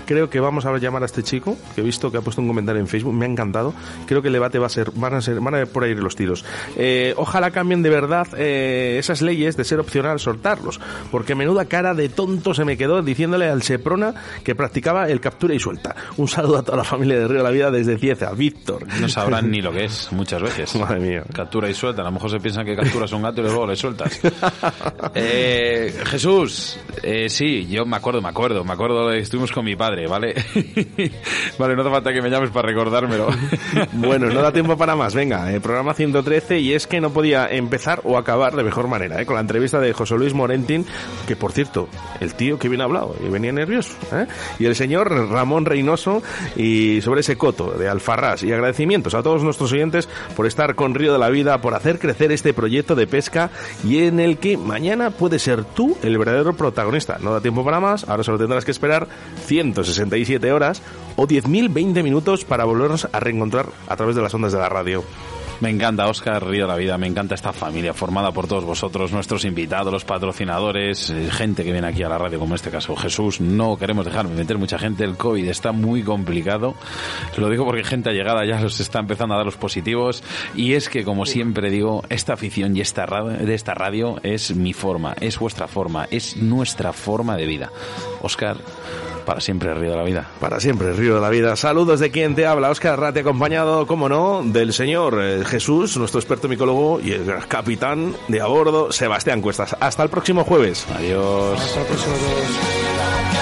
creo que vamos a llamar a este chico, que he visto que ha puesto un comentario en Facebook, me ha encantado. Creo que el debate va a ser, van a ser, van a ir por ahí los tiros. Eh, ojalá cambien de verdad eh, esas leyes de ser opcional soltarlos, porque menuda cara de tonto se me quedó diciéndole al Seprona que practicaba el captura y suelta. Un saludo a toda la familia de Río de la Vida desde Cieza, Víctor. No sabrán ni lo que es, muchas veces. Madre mía. Captura y suelta. A lo mejor se piensan que capturas un gato y luego le sueltas. Eh, Jesús, eh, sí, yo me acuerdo, me acuerdo, me acuerdo, estuvimos con mi padre, ¿vale? vale, no hace falta que me llames para recordármelo. Bueno, no da tiempo para más. Venga, eh, programa 113 y es que no podía empezar o acabar de mejor manera, eh, con la entrevista de José Luis Morentín, que por cierto, el tío que bien hablado y venía nervioso, ¿eh? y el señor Ramón Reynoso y sobre ese coto de Alfarrás y agradecimientos a todos nuestros oyentes por estar con Río de la Vida, por hacer crecer este proyecto de pesca y en el que mañana puedes ser tú el verdadero protagonista. No da tiempo para más, ahora solo tendrás que esperar 167 horas o 10.020 minutos para volvernos a reencontrar a través de las ondas de la radio. Me encanta Oscar Río la Vida, me encanta esta familia formada por todos vosotros, nuestros invitados, los patrocinadores, eh, gente que viene aquí a la radio, como en este caso Jesús. No queremos dejar de meter mucha gente, el COVID está muy complicado. Lo digo porque gente allegada ya los está empezando a dar los positivos. Y es que, como siempre digo, esta afición y esta radio, de esta radio es mi forma, es vuestra forma, es nuestra forma de vida. Oscar, para siempre Río de la Vida. Para siempre, Río de la Vida. Saludos de quien te habla, Oscar Rate, acompañado, como no, del señor eh, Jesús, nuestro experto micólogo, y el capitán de a bordo, Sebastián Cuestas. Hasta el próximo jueves. Adiós. Hasta el próximo jueves.